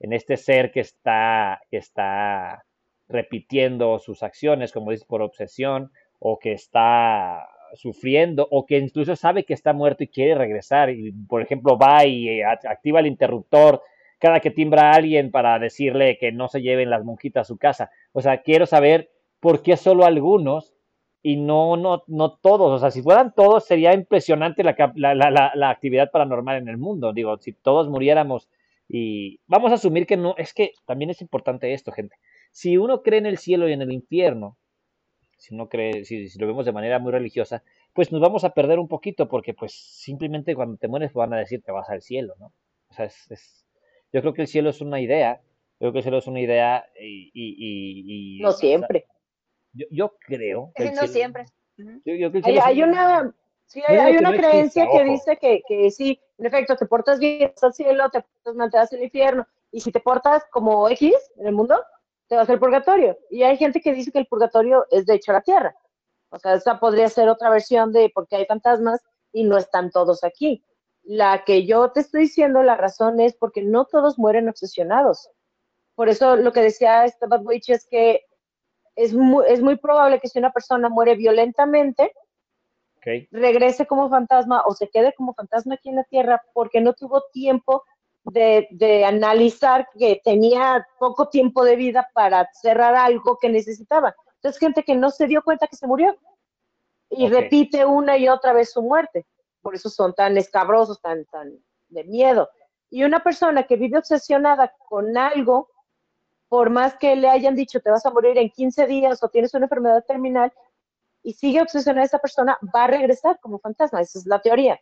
en este ser que está, que está repitiendo sus acciones, como dices, por obsesión, o que está sufriendo, o que incluso sabe que está muerto y quiere regresar, y por ejemplo va y eh, act- activa el interruptor cada que timbra a alguien para decirle que no se lleven las monjitas a su casa. O sea, quiero saber por qué solo algunos y no, no, no todos. O sea, si fueran todos, sería impresionante la, la, la, la, actividad paranormal en el mundo. Digo, si todos muriéramos y vamos a asumir que no, es que también es importante esto, gente. Si uno cree en el cielo y en el infierno, si uno cree, si, si lo vemos de manera muy religiosa, pues nos vamos a perder un poquito porque pues simplemente cuando te mueres van a decir te vas al cielo, ¿no? O sea, es, es- yo creo que el cielo es una idea, yo creo que el cielo es una idea y... y- y- y- no siempre. Yo, yo creo que no siempre. Ujú. yo- yo creo que el Hay, una, sí, hay, una no creencia que ojo. dice que, que sí, en efecto, te portas bien, vas al cielo, te portas mal, te vas al infierno, y si te portas como X en el mundo, te vas al purgatorio. Y hay gente que dice que el purgatorio es de hecho la tierra. O sea, esa podría ser otra versión de por qué hay fantasmas y no están todos aquí. La que yo te estoy diciendo, la razón es porque no todos mueren obsesionados. Por eso lo que decía este Bad Witch es que es muy, es muy probable que si una persona muere violentamente, regrese como fantasma o se quede como fantasma aquí en la Tierra porque no tuvo tiempo de, de analizar que tenía poco tiempo de vida para cerrar algo que necesitaba. Entonces, gente que no se dio cuenta que se murió y repite una y otra vez su muerte. Por eso son tan escabrosos, tan, tan de miedo. Y una persona que vive obsesionada con algo, por más que le hayan dicho te vas a morir en 15 días o tienes una enfermedad terminal, y sigue obsesionada esa persona, va a regresar como fantasma. Esa es la teoría.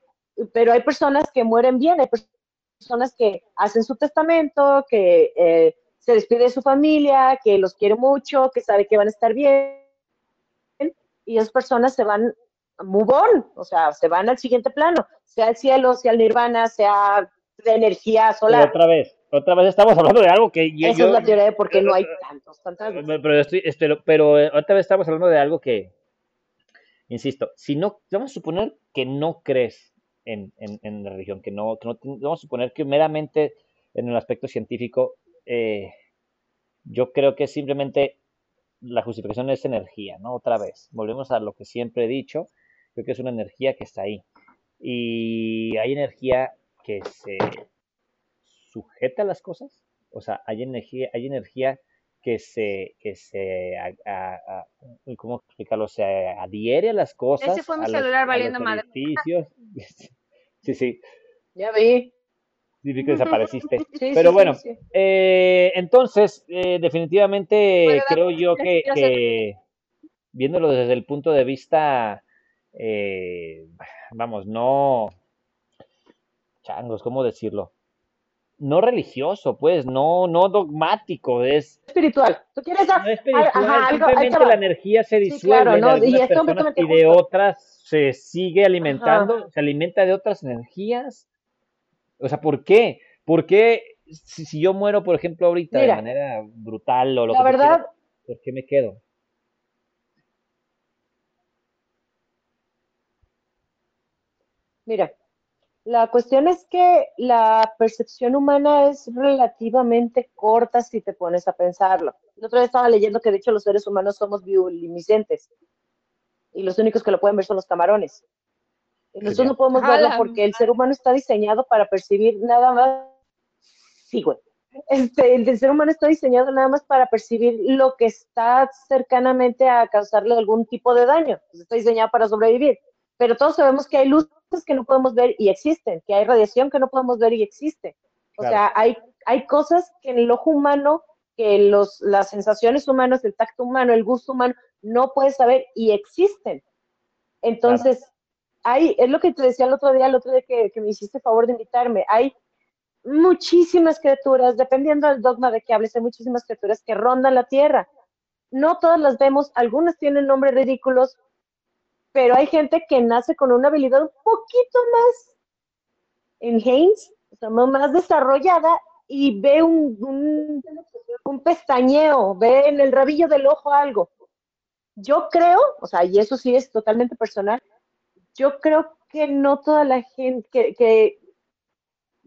Pero hay personas que mueren bien, hay personas que hacen su testamento, que eh, se despide de su familia, que los quiere mucho, que sabe que van a estar bien. Y esas personas se van move o sea, se van al siguiente plano, sea el cielo, sea el nirvana, sea de energía solar. otra vez, otra vez estamos hablando de algo que yo, Esa es la teoría de por qué no hay tantos fantasmas. pero, estoy, este, pero eh, otra vez estamos hablando de algo que, insisto, si no, vamos a suponer que no crees en, en, en la religión, que no, que no, vamos a suponer que meramente en el aspecto científico, eh, yo creo que simplemente la justificación es energía, ¿no? Otra vez, volvemos a lo que siempre he dicho, creo que es una energía que está ahí. Y hay energía que se sujeta a las cosas, o sea, hay energía, hay energía que se, que se, a- a- a- ¿cómo explicarlo? Se adhiere a las cosas. Ese fue mi a los- celular a los valiendo madre. Sí, sí, Ya vi. sí vi que desapareciste. Sí, Pero sí, bueno, sí. Eh, entonces, eh, definitivamente creo yo que viéndolo desde el punto de vista, eh, vamos, no, changos, ¿cómo decirlo? No religioso, pues, no, no dogmático, es, espiritual. ¿Tú quieres no es espiritual, ajá, simplemente la energía se Sí, disuelve. Y es de justo. otras se sigue alimentando, se alimenta de otras energías. O sea, ¿por qué? ¿Por qué si, si yo muero, por ejemplo, ahorita Mira, de manera brutal o lo La que verdad, ¿por qué me quedo? Mira, la cuestión es que la percepción humana es relativamente corta si te pones a pensarlo. El otro día estaba leyendo que de hecho los seres humanos somos bioluminiscentes y los únicos que lo pueden ver son los camarones. Nosotros no podemos verlo porque el ser humano está diseñado para percibir nada más. Sí, güey. Este, el ser humano está diseñado nada más para percibir lo que está cercanamente a causarle algún tipo de daño. Pues está diseñado para sobrevivir. Pero todos sabemos que hay luces que no podemos ver y existen, que hay radiación que no podemos ver y existe. O Claro. sea, hay, hay cosas que en el ojo humano, que los, las sensaciones humanas, el tacto humano, el gusto humano, no puedes saber y existen. Entonces, hay, es lo que te decía el otro día, el otro día que, que me hiciste favor de invitarme, hay muchísimas criaturas, dependiendo del dogma de que hables, hay muchísimas criaturas que rondan la Tierra. No todas las vemos, algunas tienen nombres ridículos, pero hay gente que nace con una habilidad un poquito más enhanced, o sea, más- desarrollada y ve un, un, un pestañeo, ve en el rabillo del ojo algo. Yo creo, o sea, y eso sí es totalmente personal, yo creo que no toda la gente, que, que,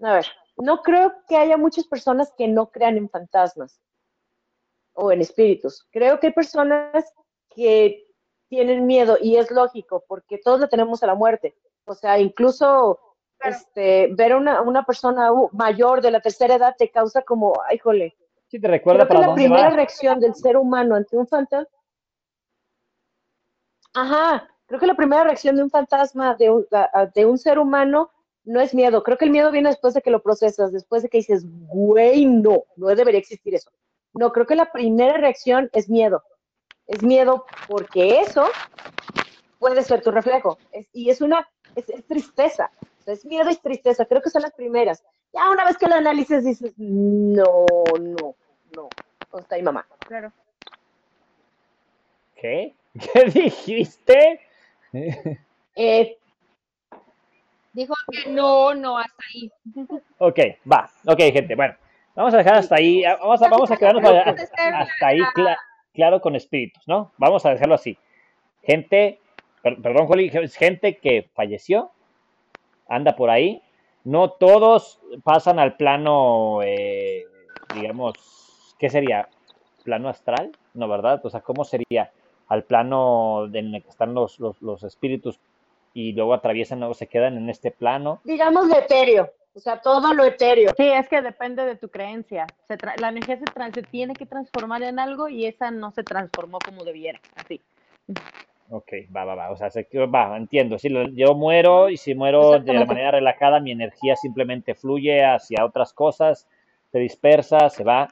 a ver, no creo que haya muchas personas que no crean en fantasmas o en espíritus. Creo que hay personas que tienen miedo y es lógico porque todos le tenemos a la muerte. O sea, incluso Claro. este, ver a una, una persona uh, mayor de la tercera edad te causa como, ay, jole. Sí, te recuerda Creo que la dónde primera reacción del ser humano ante un fantasma, ajá, creo que la primera reacción de un fantasma, de un, de un ser humano, no es miedo. Creo que el miedo viene después de que lo procesas, después de que dices, güey, no, no debería existir eso. No, creo que la primera reacción es miedo. Es miedo porque eso puede ser tu reflejo. Es- y es una, es, es tristeza. O es miedo y tristeza. Creo que son las primeras. Ya una vez que lo analices dices, no, no, no. ¿Dónde está mi mamá? Claro. ¿Qué? ¿Qué dijiste? Eh, Dijo que no, no, hasta ahí. Ok, va. Ok, gente, bueno. Vamos a dejar hasta ahí. Vamos a, vamos a quedarnos a- a- hasta ahí cla- claro con espíritus, ¿no? Vamos a dejarlo así. Gente, per- perdón, Joli, es gente que falleció anda por ahí. No todos pasan al plano, eh, digamos, ¿qué sería? ¿Plano astral? No, ¿verdad? O sea, ¿cómo sería? Al plano en el que están los, los, los espíritus y luego atraviesan o se quedan en este plano. Digamos lo etéreo, o sea, todo lo etéreo. Sí, es que depende de tu creencia. Se la energía se, se tiene que transformar en algo y esa no se transformó como debiera. Así. Ok, va, va, va. O sea, se, va, entiendo. Si lo- yo muero y si muero de la manera relajada, mi energía simplemente fluye hacia otras cosas, se dispersa, se va.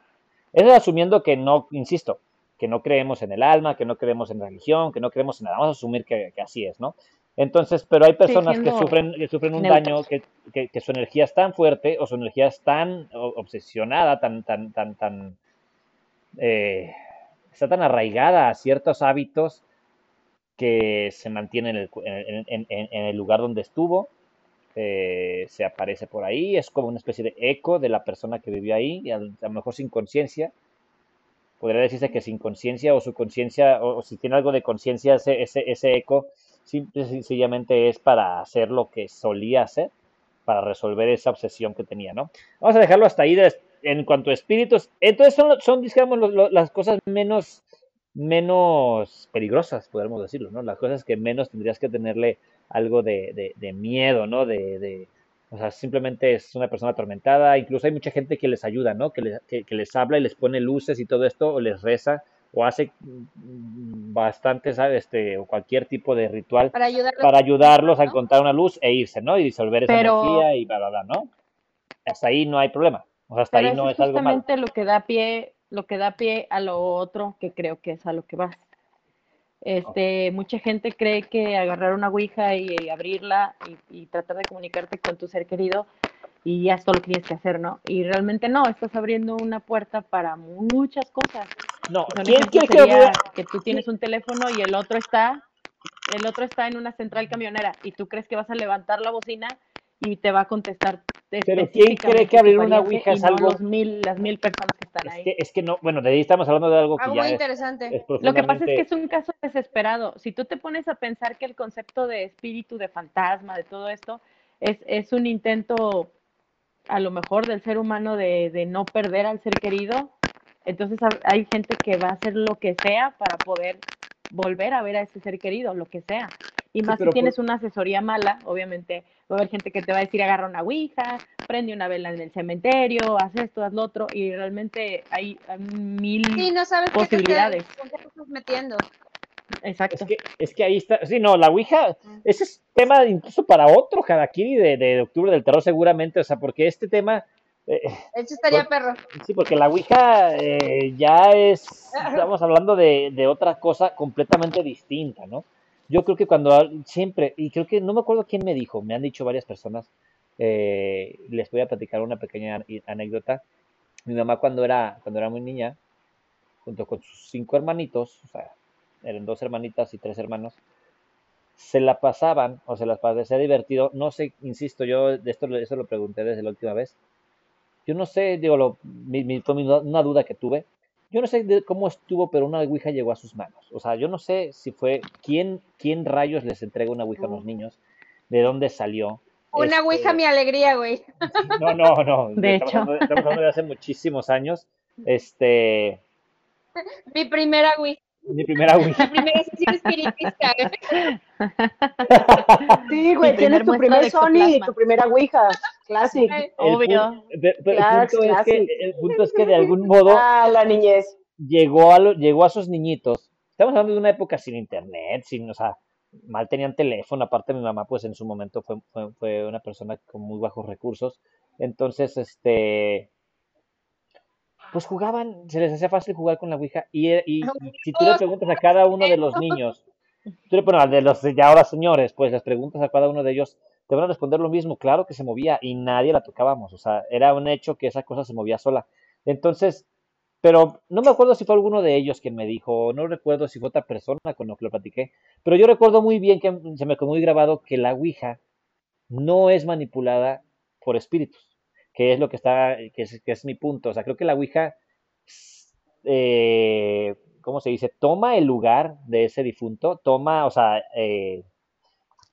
Eso es asumiendo que no, insisto, que no creemos en el alma, que no creemos en religión, que no creemos en nada. Vamos a asumir que, que así es, ¿no? Entonces, pero hay personas que sufren, que sufren un neutros. daño, que, que, que su energía es tan fuerte o su energía es tan obsesionada, tan, tan, tan, tan, eh, está tan arraigada a ciertos hábitos que se mantiene en el, cu- en, en- en- en el lugar donde estuvo, eh, se aparece por ahí, es como una especie de eco de la persona que vivió ahí, y a lo mejor sin conciencia. Podría decirse que sin conciencia o su conciencia, o, o si tiene algo de conciencia, ese, ese, ese eco simple y sencillamente es para hacer lo que solía hacer, para resolver esa obsesión que tenía, ¿no? Vamos a dejarlo hasta ahí en cuanto a espíritus. Entonces son, son digamos, las cosas menos, menos peligrosas, podemos decirlo, ¿no? Las cosas que menos tendrías que tenerle algo de, de- miedo, ¿no? De, de- o sea, simplemente es una persona atormentada. Incluso hay mucha gente que les ayuda, ¿no? Que les, que, que les habla y les pone luces y todo esto, o les reza, o hace mm, bastante, ¿sabes? Este, o cualquier tipo de ritual Para ayudarlos. para ayudarlos a encontrar una luz e irse, ¿no? Y disolver esa Pero- energía y bla, bla, bla, ¿no? Hasta ahí no hay problema. O sea, hasta Pero ahí no es es algo malo. justamente lo que da pie, lo que da pie a lo otro que creo que es a lo que vas. Este, mucha gente cree que agarrar una ouija y, abrirla y, y tratar de comunicarte con tu ser querido y ya es todo lo que tienes que hacer, ¿no? Y realmente no, estás abriendo una puerta para muchas cosas. No, O sea, ¿quién que abra- que tú tienes un teléfono y el otro está, el otro está en una central camionera y tú crees que vas a levantar la bocina y te va a contestar Pero ¿quién cree que abrir una ouija y es no algo- los mil, las mil personas que están Es ahí. que, es que no, bueno, de ahí estamos hablando de algo que Algo ya muy es, interesante. es Lo que pasa es que es un caso desesperado. Si tú te pones a pensar que el concepto de espíritu, de fantasma, de todo esto, es, es un intento a lo mejor del ser humano de, de no perder al ser querido, entonces ha- hay gente que va a hacer lo que sea para poder volver a ver a ese ser querido, lo que sea. Y más si tienes por- una asesoría mala, obviamente va a haber gente que te va a decir agarra una ouija, prende una vela en el cementerio, haz esto, haz lo otro, y realmente hay, hay mil... Sí, no sabes qué te Posibilidades. qué te estás metiendo. Exacto. Es que, es que ahí está, sí, no, la Ouija, ese es tema incluso para otro Harakiri de, de octubre del terror seguramente, o sea, porque este tema, eh, Eso estaría perro. sí, porque la Ouija eh, ya es, estamos hablando de, de otra cosa completamente distinta, ¿no? Yo creo que cuando siempre, y creo que no me acuerdo quién me dijo, me han dicho varias personas, eh, les voy a platicar una pequeña i- anécdota. Mi mamá cuando era, cuando era muy niña, junto con sus cinco hermanitos, o sea, eran dos hermanitas y tres hermanos, se la pasaban, o se las parecía divertido, no sé, insisto, yo de esto, eso lo pregunté desde la última vez, yo no sé, digo, lo, mi, mi- una duda que tuve, yo no sé de cómo estuvo, pero una ouija llegó a sus manos, o sea, yo no sé si fue, quién, quién rayos les entrega una ouija a los niños, de dónde salió. Una este, ouija, mi alegría, güey. no, no, no. De estamos hecho. hablando estamos hablando de hace muchísimos años. Este, Mi primera ouija. Mi primera Ouija. Mi primera sesión espiritista. güey. Sí, güey, tienes tu primer Sony y tu primera Ouija. Classic. El Obvio. el, punto es que, clásico. el punto es que de algún modo Ah, la niñez. llegó a, lo- llegó a sus niñitos. Estamos hablando de una época sin internet, sin, o sea, mal tenían teléfono. Aparte, mi mamá, pues en su momento fue, fue, fue una persona con muy bajos recursos. Entonces, este, pues jugaban, se les hacía fácil jugar con la Ouija. Y, y- y si tú le preguntas a cada uno de los niños, tú le, bueno, de los de ya ahora señores, pues les preguntas a cada uno de ellos, te van a responder lo mismo. Claro que se movía y nadie la tocábamos. O sea, era un hecho que esa cosa se movía sola. Entonces, pero no me acuerdo si fue alguno de ellos quien me dijo, no recuerdo si fue otra persona con lo que lo platiqué, pero yo recuerdo muy bien que se me quedó muy grabado que la Ouija no es manipulada por espíritus, que es lo que está, que es, que es mi punto. O sea, creo que la Ouija, eh, ¿cómo se dice? Toma el lugar de ese difunto, toma, o sea, eh,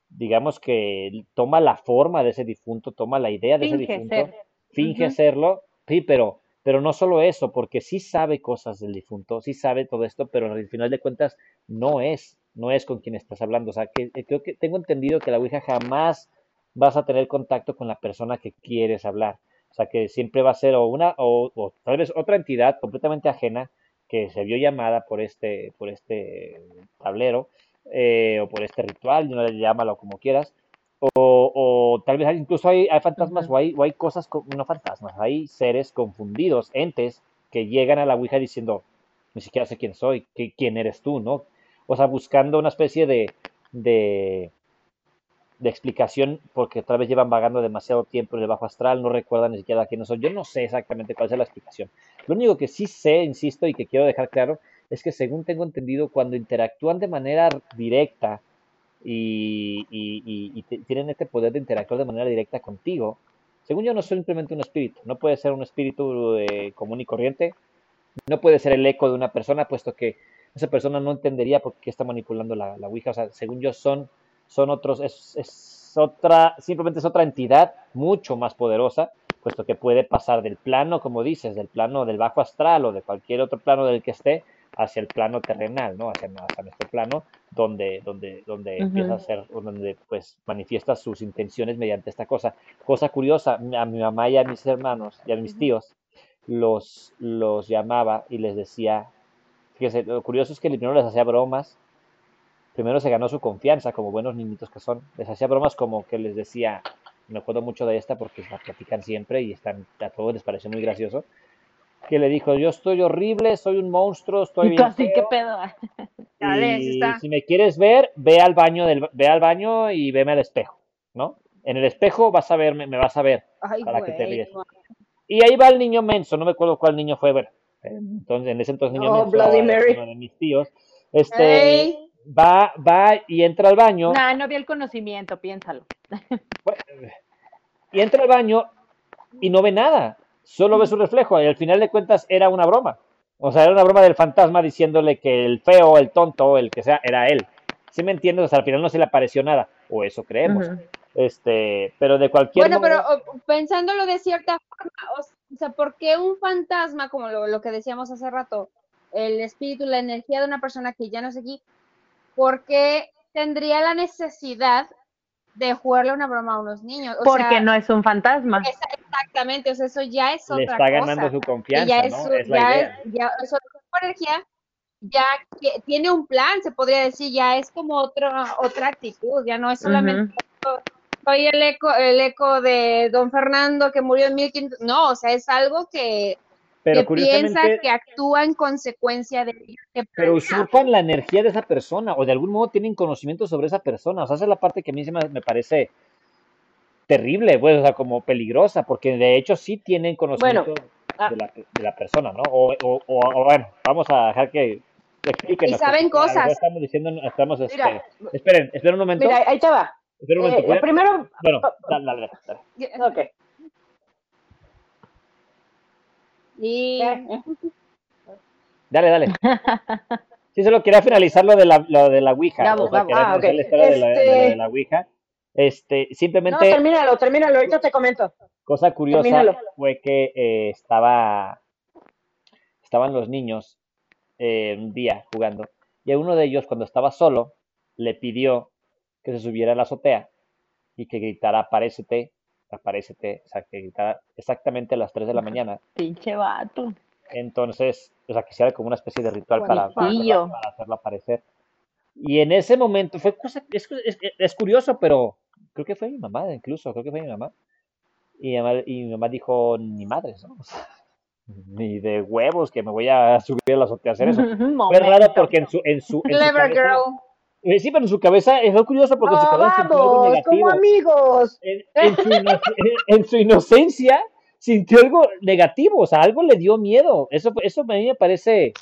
digamos que toma la forma de ese difunto, toma la idea de ese difunto, ser. finge serlo, sí, pero, pero no solo eso, porque sí sabe cosas del difunto, sí sabe todo esto, pero al final de cuentas no es, no es con quien estás hablando. O sea, que eh, creo que tengo entendido que la Ouija jamás vas a tener contacto con la persona que quieres hablar. O sea, que siempre va a ser o una, o, o tal vez otra entidad completamente ajena que se vio llamada por este, por este tablero, eh, o por este ritual, no llámalo como quieras, o, o tal vez hay- incluso hay, hay fantasmas o, hay, o hay cosas, co- no fantasmas, hay seres confundidos, entes que llegan a la Ouija diciendo, ni siquiera sé quién soy, qué- quién eres tú, ¿no? O sea, buscando una especie de, de, de explicación, porque tal vez llevan vagando demasiado tiempo en el bajo astral, no recuerdan ni siquiera quiénes son. Yo no sé exactamente cuál es la explicación. Lo único que sí sé, insisto, y que quiero dejar claro, es que según tengo entendido, cuando interactúan de manera directa y, tienen este poder de interactuar de manera directa contigo, según yo no es simplemente un espíritu, no puede ser un espíritu eh, común y corriente, no puede ser el eco de una persona, puesto que esa persona no entendería por qué está manipulando la, la Ouija. O sea, según yo, son, son otros, es, es otra, simplemente es otra entidad mucho más poderosa, puesto que puede pasar del plano, como dices, del plano del bajo astral o de cualquier otro plano del que esté, hacia el plano terrenal, ¿no? Hacia, hacia nuestro plano, donde, donde, donde empieza a ser, donde pues manifiesta sus intenciones mediante esta cosa. Cosa curiosa, a mi mamá y a mis hermanos y a mis tíos los, los llamaba y les decía, fíjese, lo curioso es que primero les hacía bromas, primero se ganó su confianza como buenos niñitos que son, les hacía bromas como que les decía, me acuerdo mucho de esta porque la platican siempre y están, a todos les pareció muy gracioso, que le dijo, yo estoy horrible, soy un monstruo, estoy bien así, feo, ¿qué pedo? Dale, sí y está. si me quieres ver, ve al baño del, ve al baño y veme al espejo, ¿no? En el espejo vas a verme, me vas a ver Ay, para que te güey. ríes. Y ahí va el niño menso, no me acuerdo cuál niño fue, bueno, entonces en ese entonces niño Oh, menso Bloody Mary. uno de mis tíos, este, Ey. Va, va y entra al baño, No, no vi el conocimiento, piénsalo. y entra al baño y no ve nada, solo ve su reflejo, y al final de cuentas era una broma. O sea, era una broma del fantasma diciéndole que el feo, el tonto, el que sea, era él. ¿Sí me entiendes? O sea, al final no se le apareció nada, o eso creemos. Este, pero de cualquier Bueno, pero pensándolo de cierta forma, o sea, ¿por qué un fantasma, como lo, lo que decíamos hace rato, el espíritu, la energía de una persona que ya no es aquí, ¿por qué tendría la necesidad de jugarle una broma a unos niños? O Porque sea, no es un fantasma. exactamente, o sea, eso ya es le otra está ganando cosa. su confianza, ya es, ¿no? su- Es la ya idea. es- energía ya que- tiene un plan, se podría decir, ya es como otra otra actitud, ya no es solamente Ujú. soy el eco, el eco de don Fernando que murió en 1500. No, o sea, es algo que, Pero que piensa, que actúa en consecuencia de ello. que pero usurpan la energía de esa persona o de algún modo tienen conocimiento sobre esa persona. O sea, esa es la parte que a mí se me, me parece terrible, pues, o sea, como peligrosa, porque de hecho sí tienen conocimiento ah. de, la, de la persona, ¿no? O, o- o- o bueno, vamos a dejar que expliquen. Y saben cosas. Estamos diciendo, estamos, este, Mira, esperen, esperen un momento. Mira, ahí te va. esperen un momento. Eh, primero, bueno, dale, dale, dale. ok. Y Dale, dale. Sí, solo quería finalizar lo de la, lo de la Ouija. Gabo, o sea, Ah, la historia de, la, de Este- lo de la Ouija. Este, No, simplemente, termínalo, termínalo, ahorita te comento. cosa curiosa termínalo. fue que eh, estaba, estaban los niños eh, un día jugando y a uno de ellos, cuando estaba solo, le pidió que se subiera a la azotea y que gritara aparécete, aparécete, o sea, que gritara exactamente a las 3 de la mañana. Pinche vato. Entonces, o sea, que hiciera como una especie de ritual para, para, Guapillo. para hacerlo aparecer. Y en ese momento fue cosa, es, es, es curioso, pero creo que fue mi mamá, incluso, creo que fue mi mamá. Y, mi mamá- y mi mamá dijo, ni madres, ¿no? O sea, ni de huevos que me voy a subir a la azotea a hacer eso. Fue raro porque en su, en su, en su Clever cabeza, girl. Sí, pero en su cabeza, es muy curioso porque en su No, cabeza sintió algo negativo. como amigos. En, en su, ino- en su inocencia sintió algo negativo, o sea, algo le dio miedo. Eso, eso a mí me parece,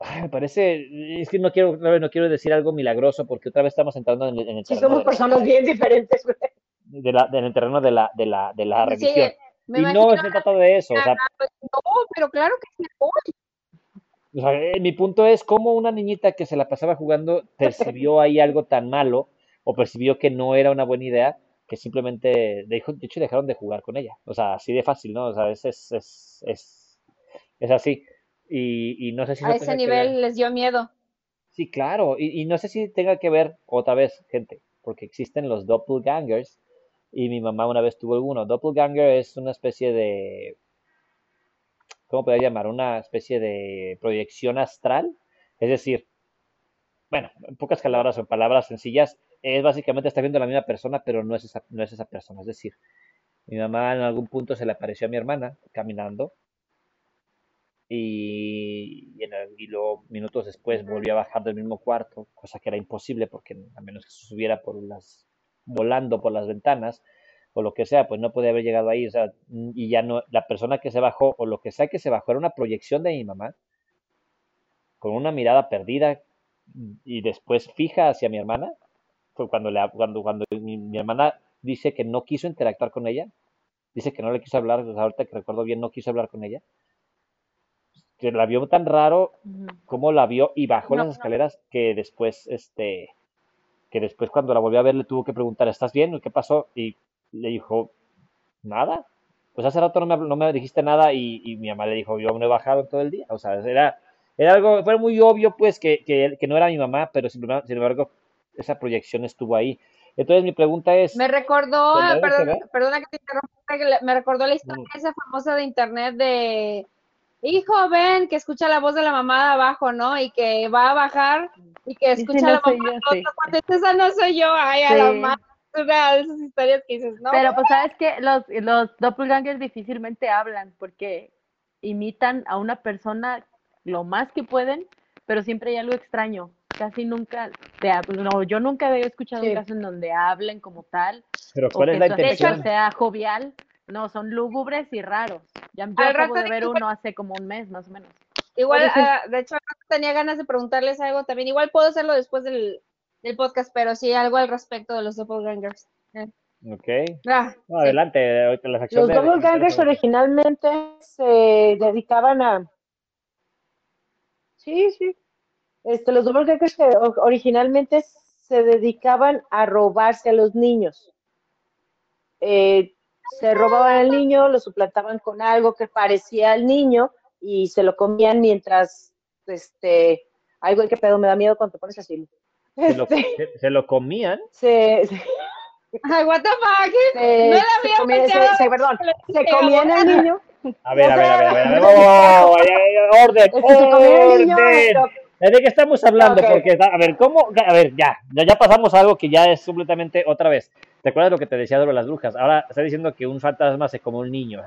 ay, me parece, es que no quiero, no, no quiero decir algo milagroso porque otra vez estamos entrando en el, en el terreno, somos de, la- personas bien diferentes, güey. de la- en el terreno de la, de la, de la Sí, religión. me y no se trata de eso, o sea, no, pero claro que sí. O sea, eh, mi punto es cómo una niñita que se la pasaba jugando percibió ahí algo tan malo, o percibió que no era una buena idea, que simplemente, de hecho, de hecho, dejaron de jugar con ella. O sea, así de fácil, ¿no? O sea, es, es, es, es, es así. Y, y no sé si A ese nivel les dio miedo. Sí, claro, y, y no sé si tenga que ver otra vez, gente, porque existen los doppelgangers y mi mamá una vez tuvo alguno. Doppelganger es una especie de, ¿cómo podría llamar? Una especie de proyección astral, es decir, bueno, en pocas palabras o en palabras sencillas, es básicamente está viendo a la misma persona, pero no es esa, no es esa persona. Es decir, mi mamá en algún punto se le apareció a mi hermana caminando y, y, en el- y luego minutos después volvió a bajar del mismo cuarto, cosa que era imposible porque a menos que se subiera por las, volando por las ventanas o lo que sea, pues no podía haber llegado ahí, o sea, y ya no, la persona que se bajó o lo que sea que se bajó era una proyección de mi mamá con una mirada perdida y después fija hacia mi hermana, fue cuando, le, cuando, cuando mi, mi hermana dice que no quiso interactuar con ella, dice que no le quiso hablar, sea, ahorita que recuerdo bien, no quiso hablar con ella, que la vio tan raro como la vio y bajó No, las no. escaleras que después, este, que después cuando la volvió a ver le tuvo que preguntar, ¿estás bien? ¿Qué pasó? Y le dijo, nada. Pues hace rato no me, no me dijiste nada y, y mi mamá le dijo, yo no he bajado todo el día. O sea, era, era algo, fue muy obvio pues que, que, que no era mi mamá, pero sin embargo, sin embargo, esa proyección estuvo ahí. Entonces mi pregunta es, Me recordó, ¿Tendrá ah, algo que perdona, perdona que te interrumpa, que le- me recordó la historia Mm. esa famosa de internet de hijo, ven, que escucha la voz de la mamá de abajo, ¿no? Y que va a bajar y que escucha no la mamá yo, de sí. esa no soy yo, ay, a la madre, una de esas historias que dices, no, Pero pues sabes que los, los doppelgangers difícilmente hablan porque imitan a una persona lo más que pueden, pero siempre hay algo extraño. Casi nunca te no, yo nunca había escuchado Sí. un caso en donde hablen como tal pero o ¿cuál es que la intención? sea jovial. No, son lúgubres y raros. Ya, yo Al acabo de ver uno hace como un mes más o menos. igual, ah, de hecho, tenía ganas de preguntarles algo también, igual puedo hacerlo después del, del podcast, pero sí, algo al respecto de los doppelgangers. Eh, Ok. ah, No, sí. adelante, ahorita la sección Los de- doppelgangers originalmente se dedicaban a... Sí, sí. Este, los doppelgangers que originalmente se dedicaban a robarse a los niños. Eh, se robaban al niño, lo suplantaban con algo que parecía al niño y se lo comían mientras, este, ay, güey, qué pedo, me da miedo cuando te pones así. Se, lo, se- se lo comían. se, se, Ay, what the fuck, se- No la se había se- se- perdón, se comían al niño. A ver, a ver, a ver, a ver, ya, orden, orden. ¿De qué estamos hablando? Porque, a ver, ¿cómo? A ver, ya, ya, ya pasamos a algo que ya es completamente otra vez. ¿Te acuerdas lo que te decía sobre las brujas? Ahora está diciendo que un fantasma se come un niño.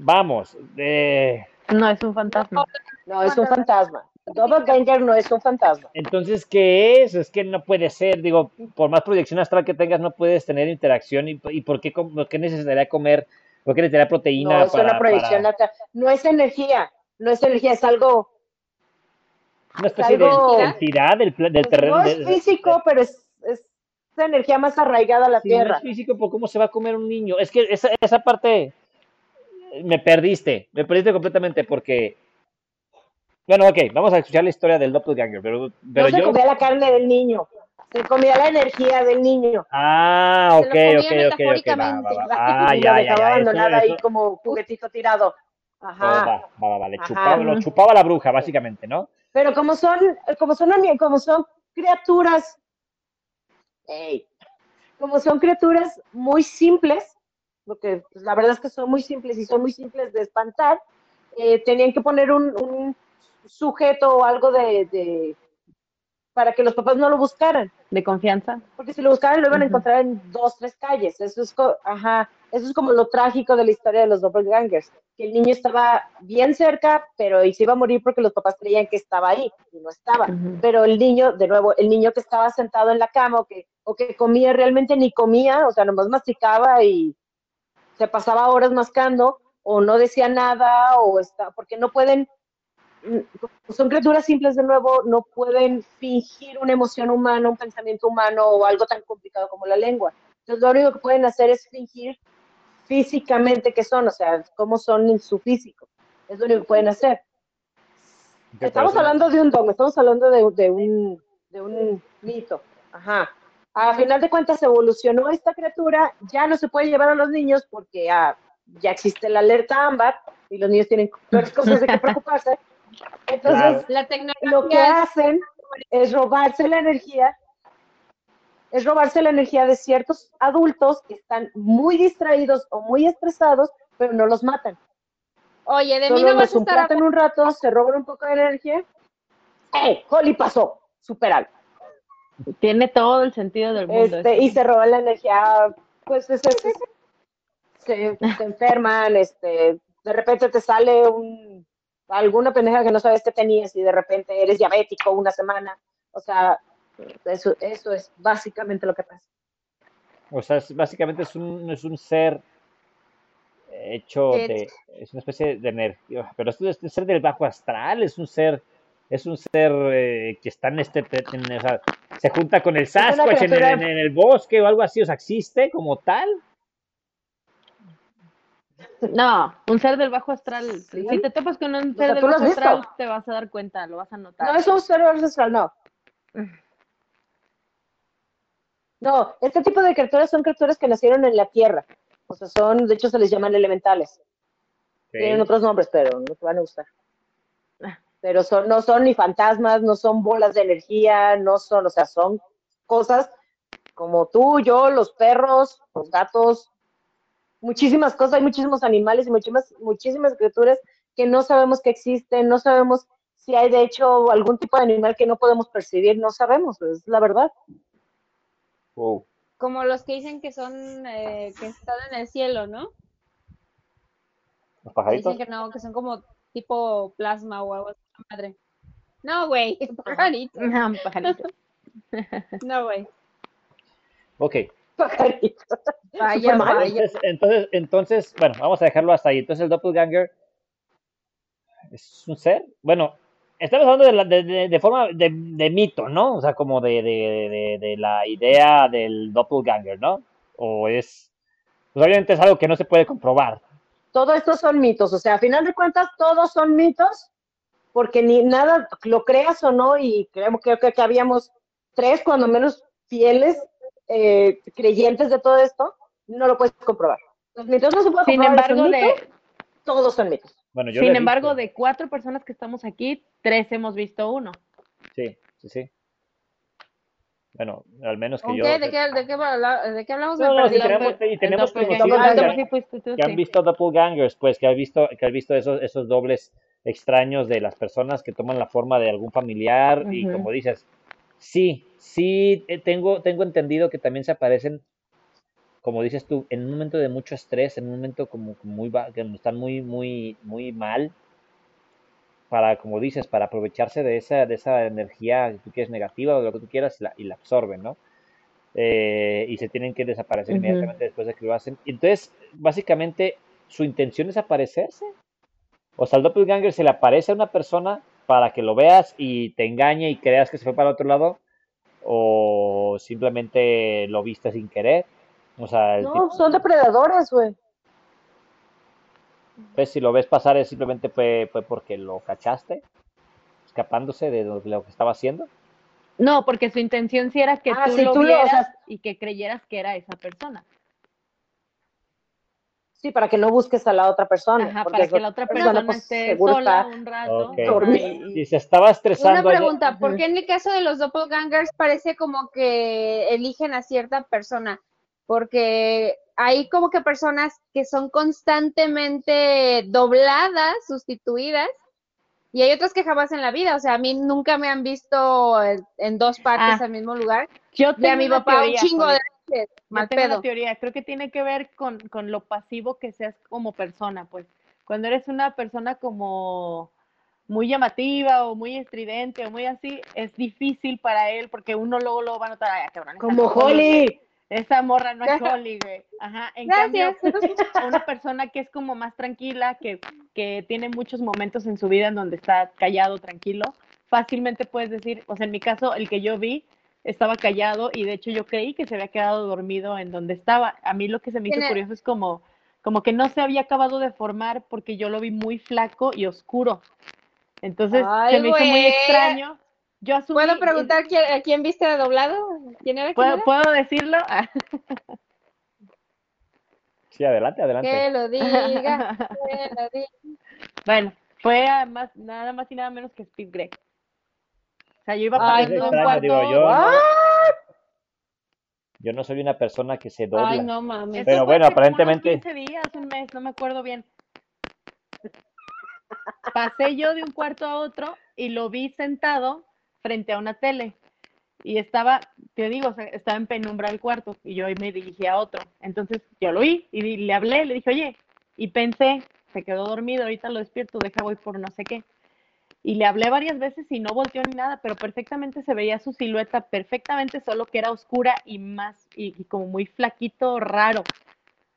Vamos, eh, No, es un fantasma. No, es un fantasma. Doppelganger no es un fantasma. entonces, ¿qué es? Es que no puede ser, digo, por más proyección astral que tengas, no puedes tener interacción. ¿Y, y por, qué, com- por qué necesitaría comer? ¿Por qué necesitaría proteína? No es para, una proyección para acá. No es energía. No es energía, es algo. una especie algo- de entidad del, del pues, terreno? no es de- físico, pero es, es energía más arraigada a la Si no tierra. es físico, ¿por cómo se va a comer un niño? Es que esa, esa parte me perdiste, me perdiste completamente porque... Bueno, ok, vamos a escuchar la historia del doppelganger, pero, pero no se yo... comía la carne del niño. Se comía la energía del niño. Ah, Se ok, lo comía ok, ok, ok, va, va, va. Ah, y ya, ya, ya, eso- abandonada ahí eso- como juguetito tirado. oh, Ajá. va, va, va, va, le Ajá. chupaba, lo chupaba la bruja, básicamente, ¿no? Pero como son, como son, como son criaturas, ey, como son criaturas muy simples, porque pues, la verdad es que son muy simples y son muy simples de espantar, eh, tenían que poner un, un sujeto o algo de, de- para que los papás no lo buscaran, De confianza. porque si lo buscaran lo iban a encontrar en dos, tres calles. Eso es, ajá, eso es como lo trágico de la historia de los doppelgangers, que el niño estaba bien cerca, pero y se iba a morir porque los papás creían que estaba ahí y no estaba pero el niño, de nuevo, el niño que estaba sentado en la cama o que, o que comía realmente ni comía, o sea, nomás masticaba y se pasaba horas mascando, o no decía nada, o está, porque no pueden, son criaturas simples de nuevo, no pueden fingir una emoción humana, un pensamiento humano o algo tan complicado como la lengua. Entonces, lo único que pueden hacer es fingir físicamente que son, o sea, cómo son en su físico. Es lo único que pueden hacer. Estamos parece- hablando de un dogma, estamos hablando de, de un, de un mito. Ajá. A final de cuentas evolucionó esta criatura, ya no se puede llevar a los niños porque ah, ya existe la alerta ámbar y los niños tienen cosas de que preocuparse. Entonces, La tecnología. lo que hacen es robarse la energía, es robarse la energía de ciertos adultos que están muy distraídos o muy estresados, pero no los matan. Oye, de mí no vas a estar un rato, se roban un poco de energía. ¡Eh! Holly pasó, superal. Tiene todo el sentido del mundo. Este, y se roban la energía, pues es- es- es- se, se enferman, este, de repente te sale un, alguna pendeja que no sabes que tenías y de repente eres diabético una semana. O sea, eso, eso es básicamente lo que pasa. O sea, es- básicamente es un, es un ser hecho de, es una especie de energía, pero esto es un ser del bajo astral, es un ser, es un ser eh, que está en este, en- o sea, se junta con el Sasquatch en, el- criatura- en- en el bosque o algo así, o sea, existe como tal. No, un ser del bajo astral. Sí. Si te topas con un ser del ¿tú lo has bajo visto? astral, te vas a dar cuenta, lo vas a notar. No es un ser ancestral, no. No, este tipo de criaturas son criaturas que nacieron en la tierra. O sea, son, de hecho, se les llaman elementales. Tienen otros nombres, pero no te van a gustar. Pero son, no son ni fantasmas, no son bolas de energía, no son, o sea, son cosas como tú, yo, los perros, los gatos, muchísimas cosas, hay muchísimos animales y muchísimas, muchísimas criaturas que no sabemos que existen, no sabemos si hay de hecho algún tipo de animal que no podemos percibir, no sabemos, es la verdad. Wow. como los que dicen que son, eh, que están en el cielo, ¿no? Los Que pajaritos. Dicen que no, que son como tipo plasma o algo así. Madre. No, güey, pajarito. Pajarito. No, güey. Ok. Pajarito. Vaya, Superman. vaya. Entonces, entonces, entonces, bueno, vamos a dejarlo hasta ahí. Entonces el doppelganger es un ser. Bueno, estamos hablando de, la- de, de- de forma de, de mito, ¿no? O sea, como de, de, de, de la idea del doppelganger, ¿no? O es, pues obviamente es algo que no se puede comprobar. Todo esto son mitos, o sea, a final de cuentas, todos son mitos, porque ni nada, lo creas o no, y creo, creo que, que habíamos tres, cuando menos fieles, eh, creyentes de todo esto, no lo puedes comprobar. Los mitos no se pueden Sin comprobar, embargo, de, todos son mitos. Bueno, yo sin embargo, de cuatro personas que estamos aquí, tres hemos visto uno. Sí, sí, sí. Bueno, al menos que ¿Con yo... ¿De qué, de qué, de qué hablamos? No, no, sí, perdí. tenemos, y tenemos Ah, que, que han visto doppelgangers, pues, que han visto, que han visto esos, esos dobles extraños de las personas que toman la forma de algún familiar y como dices, sí, sí, eh, tengo, tengo entendido que también se aparecen, como dices tú, en un momento de mucho estrés, en un momento como, como muy, que están muy, muy, muy mal, para, como dices, para aprovecharse de esa, de esa energía que tú quieres negativa o de lo que tú quieras y la, y la absorben, ¿no? Eh, y se tienen que desaparecer inmediatamente después de que lo hacen. Entonces, básicamente, su intención es aparecerse. O sea, al doppelganger se le aparece a una persona para que lo veas y te engañe y creas que se fue para otro lado, o simplemente lo viste sin querer. O sea, el No, tipo- son depredadores, güey. pues, si lo ves pasar es simplemente fue, fue porque lo cachaste, escapándose de lo, de lo que estaba haciendo. No, porque su intención sí era que Ah, tú lo tú lo- o vieras sea- y que creyeras que era esa persona. Sí, para que no busques a la otra persona. Ajá, porque para que la otra persona pues, esté seguro sola está- un rato. Ok. ajá, Dormida. y- Y se estaba estresando. Una pregunta, ¿por Ujú. qué en el caso de los doppelgangers parece como que eligen a cierta persona? Porque hay como que personas que son constantemente dobladas, sustituidas, y hay otras que jamás en la vida, o sea, a mí nunca me han visto en, en dos partes Ah, al mismo lugar, Yo y a tengo mi papá teoría, un chingo de Yo mal tengo pedo. una teoría, creo que tiene que ver con, con lo pasivo que seas como persona, pues. Cuando eres una persona como muy llamativa o muy estridente o muy así, es difícil para él porque uno luego lo va a notar, ay, cabrón, Como. Holly. Esa morra no es Holly, güey. Ajá, en Gracias. cambio, una persona que es como más tranquila, que, que tiene muchos momentos en su vida en donde está callado, tranquilo, fácilmente puedes decir, o sea, en mi caso, el que yo vi estaba callado y de hecho yo creí que se había quedado dormido en donde estaba. A mí lo que se me hizo curioso es como, como que no se había acabado de formar porque yo lo vi muy flaco y oscuro. Entonces Ay, se me hizo muy extraño Yo asumí, ¿Puedo preguntar quién, a quién viste de doblado? ¿Quién era? ¿Quién ¿Puedo, era? ¿puedo decirlo? Sí, adelante, adelante. Que lo diga, que lo diga. bueno, fue nada más y nada menos que Steve Gray. O sea, yo iba Ay, extraño, cuarto. digo, yo, ¿What? yo no soy una persona que se dobla. Ay, no mames. Pero bueno, aparentemente- 15 días, un mes, no me acuerdo bien. Pasé yo de un cuarto a otro y lo vi sentado frente a una tele. Y estaba, te digo, o sea, estaba en penumbra el cuarto y yo me dirigí a otro. Entonces yo lo vi y le hablé, le dije, oye, y pensé, se quedó dormido, ahorita lo despierto, deja voy por no sé qué. Y le hablé varias veces y no volteó ni nada, pero perfectamente se veía su silueta, perfectamente, solo que era oscura y más, y, y como muy flaquito, raro.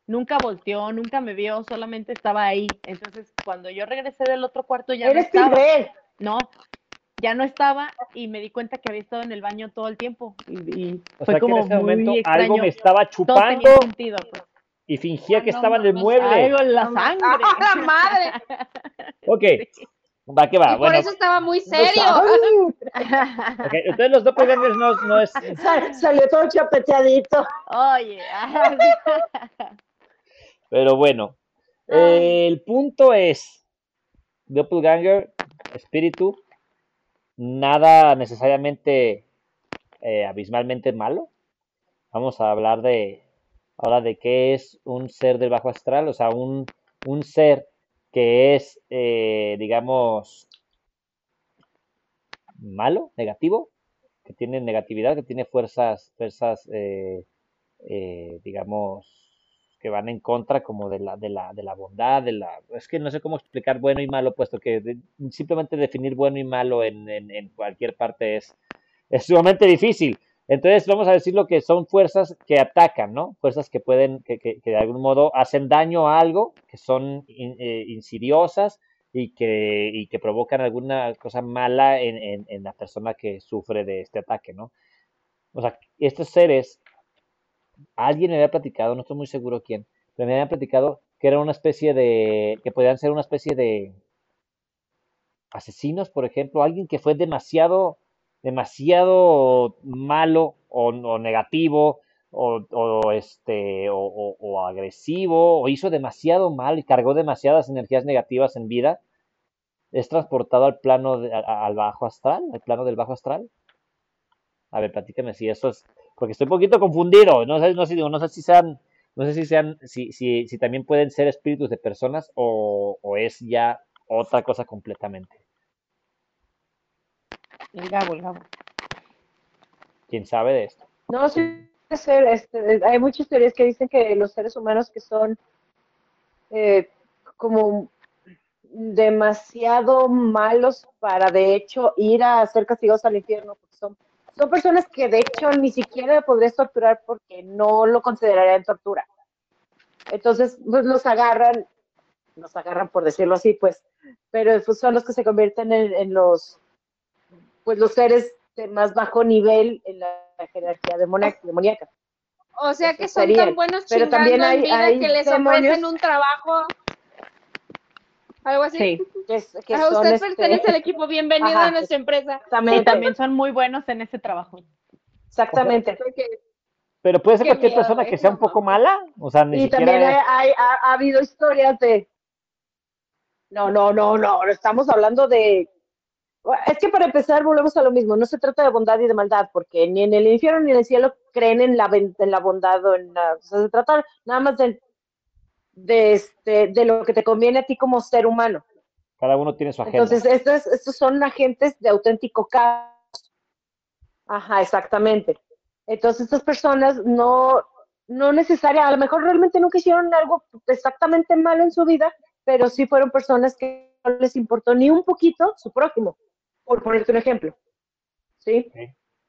Nunca volteó, nunca me vio, solamente estaba ahí. Entonces, cuando yo regresé del otro cuarto ya no Eres estaba. Tigre. No, ya no estaba y me di cuenta que había estado en el baño todo el tiempo. Y, y O fue sea que como en ese muy momento extraño. algo me estaba Todo tenía chupando sentido. pues. y fingía que No estaba en el mueble. Algo en la No, sangre. ¡Ah, la madre! Ok, va que va. y por Bueno, eso estaba muy serio. entonces los doppelgangers no, no es... Sal- salió todo chapeteadito. Oye, Pero bueno, eh, el punto es, doppelganger, espíritu, nada necesariamente eh, abismalmente malo. Vamos a hablar de ahora de qué es un ser del bajo astral, o sea, un, un ser que es, eh, digamos, malo, negativo, que tiene negatividad, que tiene fuerzas, fuerzas, eh, eh, digamos, que van en contra como de la, de la, de la bondad, de la, es que no sé cómo explicar bueno y malo, puesto que simplemente definir bueno y malo en, en, en cualquier parte es, es sumamente difícil. Entonces vamos a decir lo que son fuerzas que atacan, ¿no? Fuerzas que pueden, que, que, que de algún modo hacen daño a algo, que son eh, insidiosas y que, y que provocan alguna cosa mala en, en, en la persona que sufre de este ataque, ¿no? O sea, estos seres, alguien me había platicado, no estoy muy seguro quién, pero me había platicado que era una especie de, que podían ser una especie de asesinos, por ejemplo, alguien que fue demasiado, demasiado malo o, o negativo o, o, este o, o- agresivo o hizo demasiado mal y cargó demasiadas energías negativas en vida, es transportado al plano de- al bajo astral, al plano del bajo astral. A ver, platícame si eso es, porque estoy un poquito confundido, no sé, no sé, no sé si sean, no sé si sean, si, si, si también pueden ser espíritus de personas o, o es ya otra cosa completamente. El Gabo, el Gabo. ¿Quién sabe de esto? No, sí, puede ser, este, hay muchas teorías que dicen que los seres humanos que son eh, como demasiado malos para de hecho ir a ser castigados al infierno, porque son, son personas que de hecho ni siquiera podrías torturar porque no lo considerarían tortura. Entonces, pues los agarran, los agarran por decirlo así, pues, pero pues, son los que se convierten en, en los, pues los seres de más bajo nivel en la jerarquía demoniaca. demoníaca. O sea que son serían. tan buenos Pero chingando también hay- en vida hay que les demonios. ofrecen un trabajo. Algo así. Sí, Que, que Ah, son, usted este, pertenece al equipo, bienvenido Ajá, a nuestra empresa. y también son muy buenos en ese trabajo. exactamente. Porque Pero puede ser Qué cualquier miedo, persona ¿eh? que sea un poco mala, o sea, ni Y siquiera también hay, hay- ha, ha habido historias de... No, no, no, no, estamos hablando de... Es que para empezar volvemos a lo mismo, no se trata de bondad y de maldad, porque ni en el infierno ni en el cielo creen en la, en la bondad o en la... O sea, se trata nada más de, de, este, de lo que te conviene a ti como ser humano. cada uno tiene su agenda. Entonces, estos, estos son agentes de auténtico caos. Ajá, exactamente. Entonces, estas personas no, no necesariamente, a lo mejor realmente nunca hicieron algo exactamente malo en su vida, pero sí fueron personas que no les importó ni un poquito su prójimo, por ponerte un ejemplo. ¿Sí?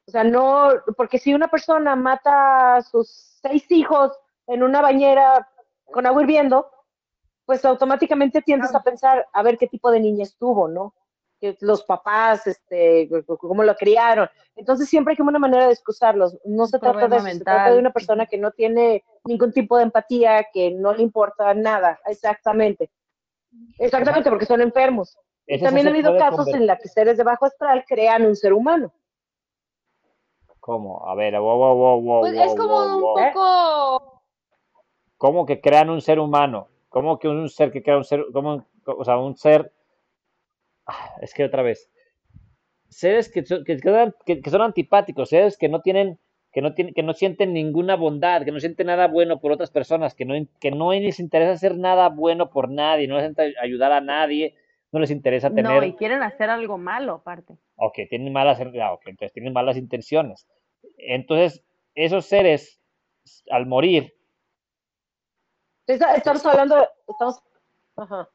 O sea, no, porque si una persona mata a sus seis hijos en una bañera con agua hirviendo, pues automáticamente tiendes a pensar a ver qué tipo de niña estuvo, ¿no? Que los papás, este, cómo lo criaron. Entonces siempre hay como una manera de excusarlos. No se trata de eso, se trata de una persona que no tiene ningún tipo de empatía, que no le importa nada, exactamente. Exactamente, porque son enfermos. Y Eso también ha habido casos en los que seres de bajo astral crean un ser humano. ¿Cómo? A ver, wow, wow, wow, wow, Pues wow, es como wow, un wow. poco. ¿Cómo que crean un ser humano? ¿Cómo que un ser que crea un ser, cómo, o sea, un ser, Ah, es que otra vez, seres que son, que- que son antipáticos, seres que no tienen, que no tienen, que no sienten ninguna bondad, que no sienten nada bueno por otras personas, que no, que no les interesa hacer nada bueno por nadie, no les interesa ayudar a nadie, no les interesa No, tener, y quieren hacer algo malo aparte. ok, tienen malas, ah, entonces tienen malas intenciones. Entonces, esos seres, al morir, Estamos hablando, de- estamos, ajá.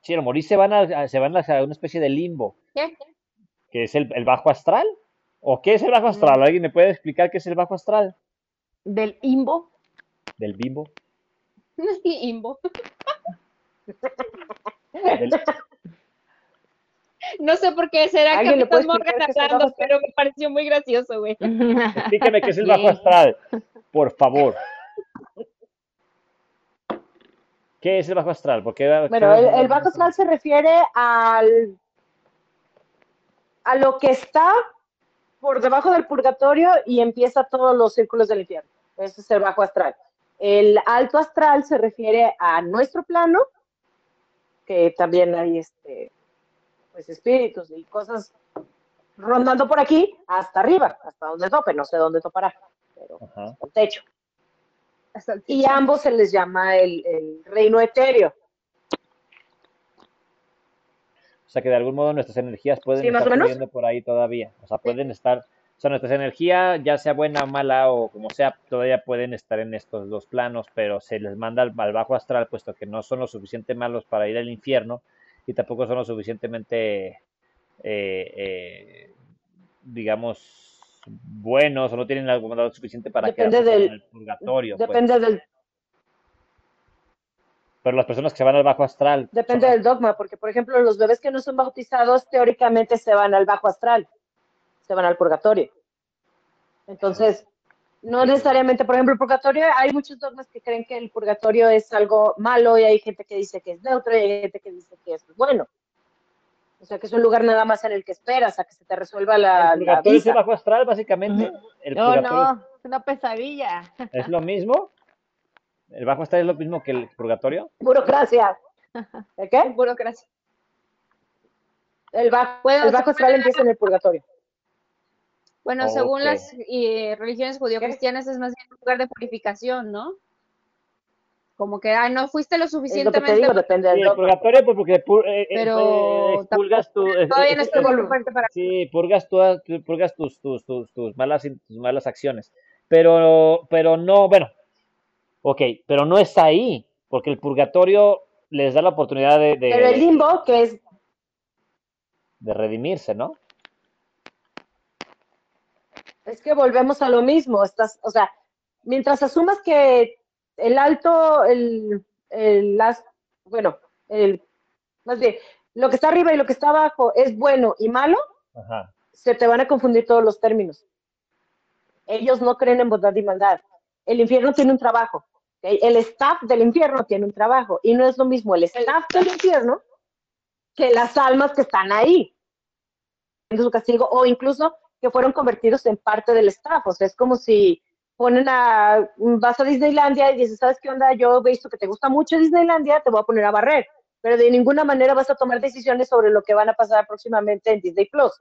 Sí, al morir se van a, se van a una especie de limbo, ¿Qué? que es el, el bajo astral. ¿O qué es el bajo astral? ¿Alguien me puede explicar qué es el bajo astral? Del imbo, Del bimbo. Imbo. Del- No sé por qué será ¿Alguien le puede Capitán Morgan hablando, pero me pareció muy gracioso, güey. Explíqueme qué es el bajo astral, por favor. ¿Qué es el bajo astral? Porque Bueno, el, el bajo astral se refiere al a lo que está por debajo del purgatorio y empieza todos los círculos del infierno. Ese es el bajo astral. El alto astral se refiere a nuestro plano, que también hay este pues espíritus y cosas rondando por aquí hasta arriba, hasta donde tope, no sé dónde topará, pero Ajá. hasta el techo. Hasta el Y a ambos se les llama el, el reino etéreo. O sea que de algún modo nuestras energías pueden Sí, estar o menos. fluyendo por ahí todavía. O sea, pueden estar, o sea, nuestras energías, ya sea buena o mala o como sea, todavía pueden estar en estos dos planos, pero se les manda al, al bajo astral, puesto que no son lo suficiente malos para ir al infierno y tampoco son lo suficientemente, eh, eh, digamos, buenos o no tienen la bondad suficiente para Depende del- en el purgatorio. pues. Depende del Pero las personas que se van al bajo astral. Depende son- del dogma, porque por ejemplo los bebés que no son bautizados teóricamente se van al bajo astral, se van al purgatorio. Entonces, no necesariamente, por ejemplo, el purgatorio, hay muchos dogmas que creen que el purgatorio es algo malo y hay gente que dice que es neutro y hay gente que dice que es bueno. O sea, que es un lugar nada más en el que esperas a que se te resuelva la, El la purgatorio es el bajo astral, básicamente. El No, purgatorio no, es una pesadilla. es lo mismo. El bajo astral es lo mismo que el purgatorio. Burocracia. ¿De qué? Burocracia. El bajo, Bueno, el bajo astral empieza en el purgatorio. Bueno, según las eh, religiones judío-cristianas es más bien un lugar de purificación, ¿no? Como que, ah, no fuiste lo Es lo que te suficientemente, digo, depende Sí, del el dogma. purgatorio, pues porque eh, eh, Pero eh, expulgas tu, todavía no para... Sí, purgas, todas- tu- purgas tus, tus, tus, tus malas, tus malas acciones. Pero, pero no, bueno, ok, pero no es ahí, porque el purgatorio les da la oportunidad de, de, Pero el limbo, que es de redimirse, ¿no? Es que volvemos a lo mismo, estás, o sea, mientras asumas que el alto, el, el las, bueno, el, más bien, lo que está arriba y lo que está abajo es bueno y malo, Ajá. se te van a confundir todos los términos. Ellos no creen en bondad y maldad. El infierno tiene un trabajo. El staff del infierno tiene un trabajo. Y no es lo mismo el staff del infierno que las almas que están ahí. En su castigo, o incluso que fueron convertidos en parte del staff. O sea, es como si ponen a, vas a Disneylandia y dices, ¿sabes qué onda? Yo he visto que te gusta mucho Disneylandia, te voy a poner a barrer. Pero de ninguna manera vas a tomar decisiones sobre lo que van a pasar próximamente en Disney Plus.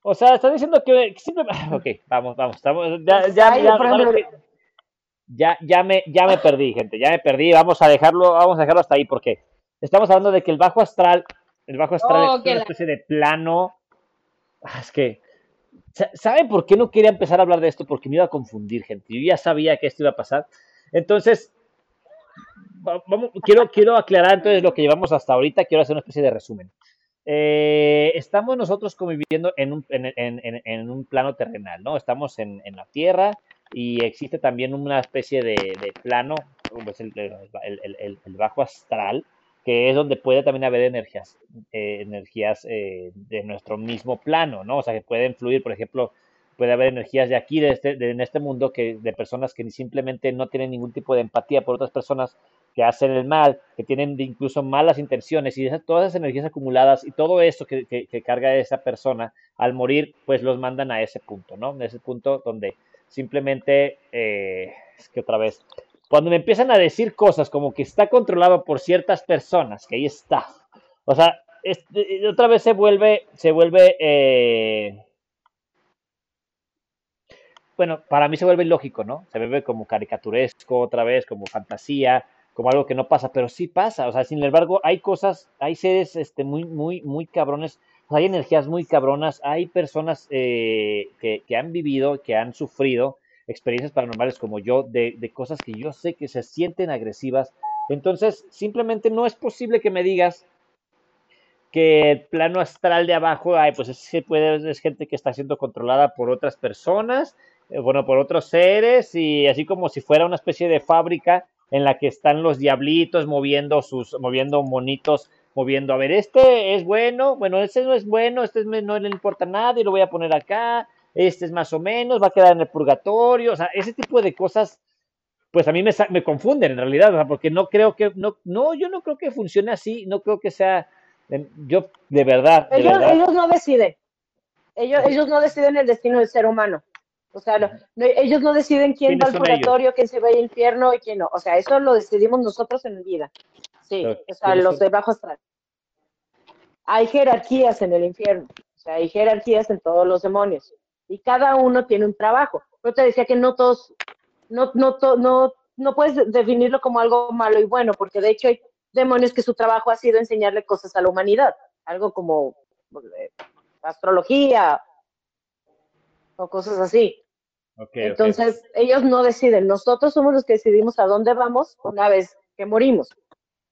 O sea, estás diciendo que que siempre... Ok, vamos, vamos, estamos, ya, ya, Ay, ya, me, ya me perdí, gente, ya me perdí, vamos a dejarlo, vamos a dejarlo hasta ahí, porque estamos hablando de que el bajo astral, el bajo astral Oh, es una la- especie de plano, Ah, es que, ¿saben por qué no quería empezar a hablar de esto? Porque me iba a confundir, gente, yo ya sabía que esto iba a pasar, entonces, quiero, quiero aclarar entonces lo que llevamos hasta ahorita, quiero hacer una especie de resumen. Eh, estamos nosotros conviviendo en un, en, un plano terrenal, ¿no? Estamos en, la Tierra y existe también una especie de, plano, pues el- el- el- el bajo astral, que es donde puede también haber energías, eh, energías eh, de nuestro mismo plano, ¿no? O sea, que pueden fluir, por ejemplo, puede haber energías de aquí, de este, de, en este mundo, que, de personas que simplemente no tienen ningún tipo de empatía por otras personas, que hacen el mal, que tienen incluso malas intenciones y todas esas energías acumuladas y todo eso que, carga esa persona al morir, pues los mandan a ese punto, ¿no? ese punto donde simplemente, eh, es que otra vez, cuando me empiezan a decir cosas como que está controlado por ciertas personas, que ahí está, o sea, otra vez se vuelve, se vuelve, eh, bueno, para mí se vuelve ilógico, ¿no? Se vuelve como caricaturesco otra vez, como fantasía, como algo que no pasa, pero sí pasa, o sea, sin embargo, hay cosas, hay seres este, muy, muy, muy cabrones, hay energías muy cabronas, hay personas eh, que, que, han vivido, que han sufrido experiencias paranormales como yo, de, cosas que yo sé que se sienten agresivas, entonces simplemente no es posible que me digas que el plano astral de abajo, ay, pues es, puede, es gente que está siendo controlada por otras personas, eh, bueno, por otros seres, y así como si fuera una especie de fábrica en la que están los diablitos moviendo sus, moviendo monitos, moviendo, a ver, este es bueno, bueno, este no es bueno, este no le importa nada y lo voy a poner acá, este es más o menos, va a quedar en el purgatorio, o sea, ese tipo de cosas, pues a mí me, me confunden en realidad, porque no creo que, no, no, yo no creo que funcione así, no creo que sea, yo, de verdad. ellos, ellos no deciden. Ellos, ellos no deciden el destino del ser humano. O sea, ellos no deciden quién va al purgatorio, quién se va al infierno y quién no. O sea, eso lo decidimos nosotros en vida. Sí, o sea, los de bajo astral. Hay jerarquías en el infierno. O sea, hay jerarquías en todos los demonios. Y cada uno tiene un trabajo. Yo te decía que no todos, no, no, no, no puedes definirlo como algo malo y bueno, porque de hecho hay demonios que su trabajo ha sido enseñarle cosas a la humanidad, algo como eh, astrología o cosas así. Entonces, ellos no deciden, nosotros somos los que decidimos a dónde vamos una vez que morimos.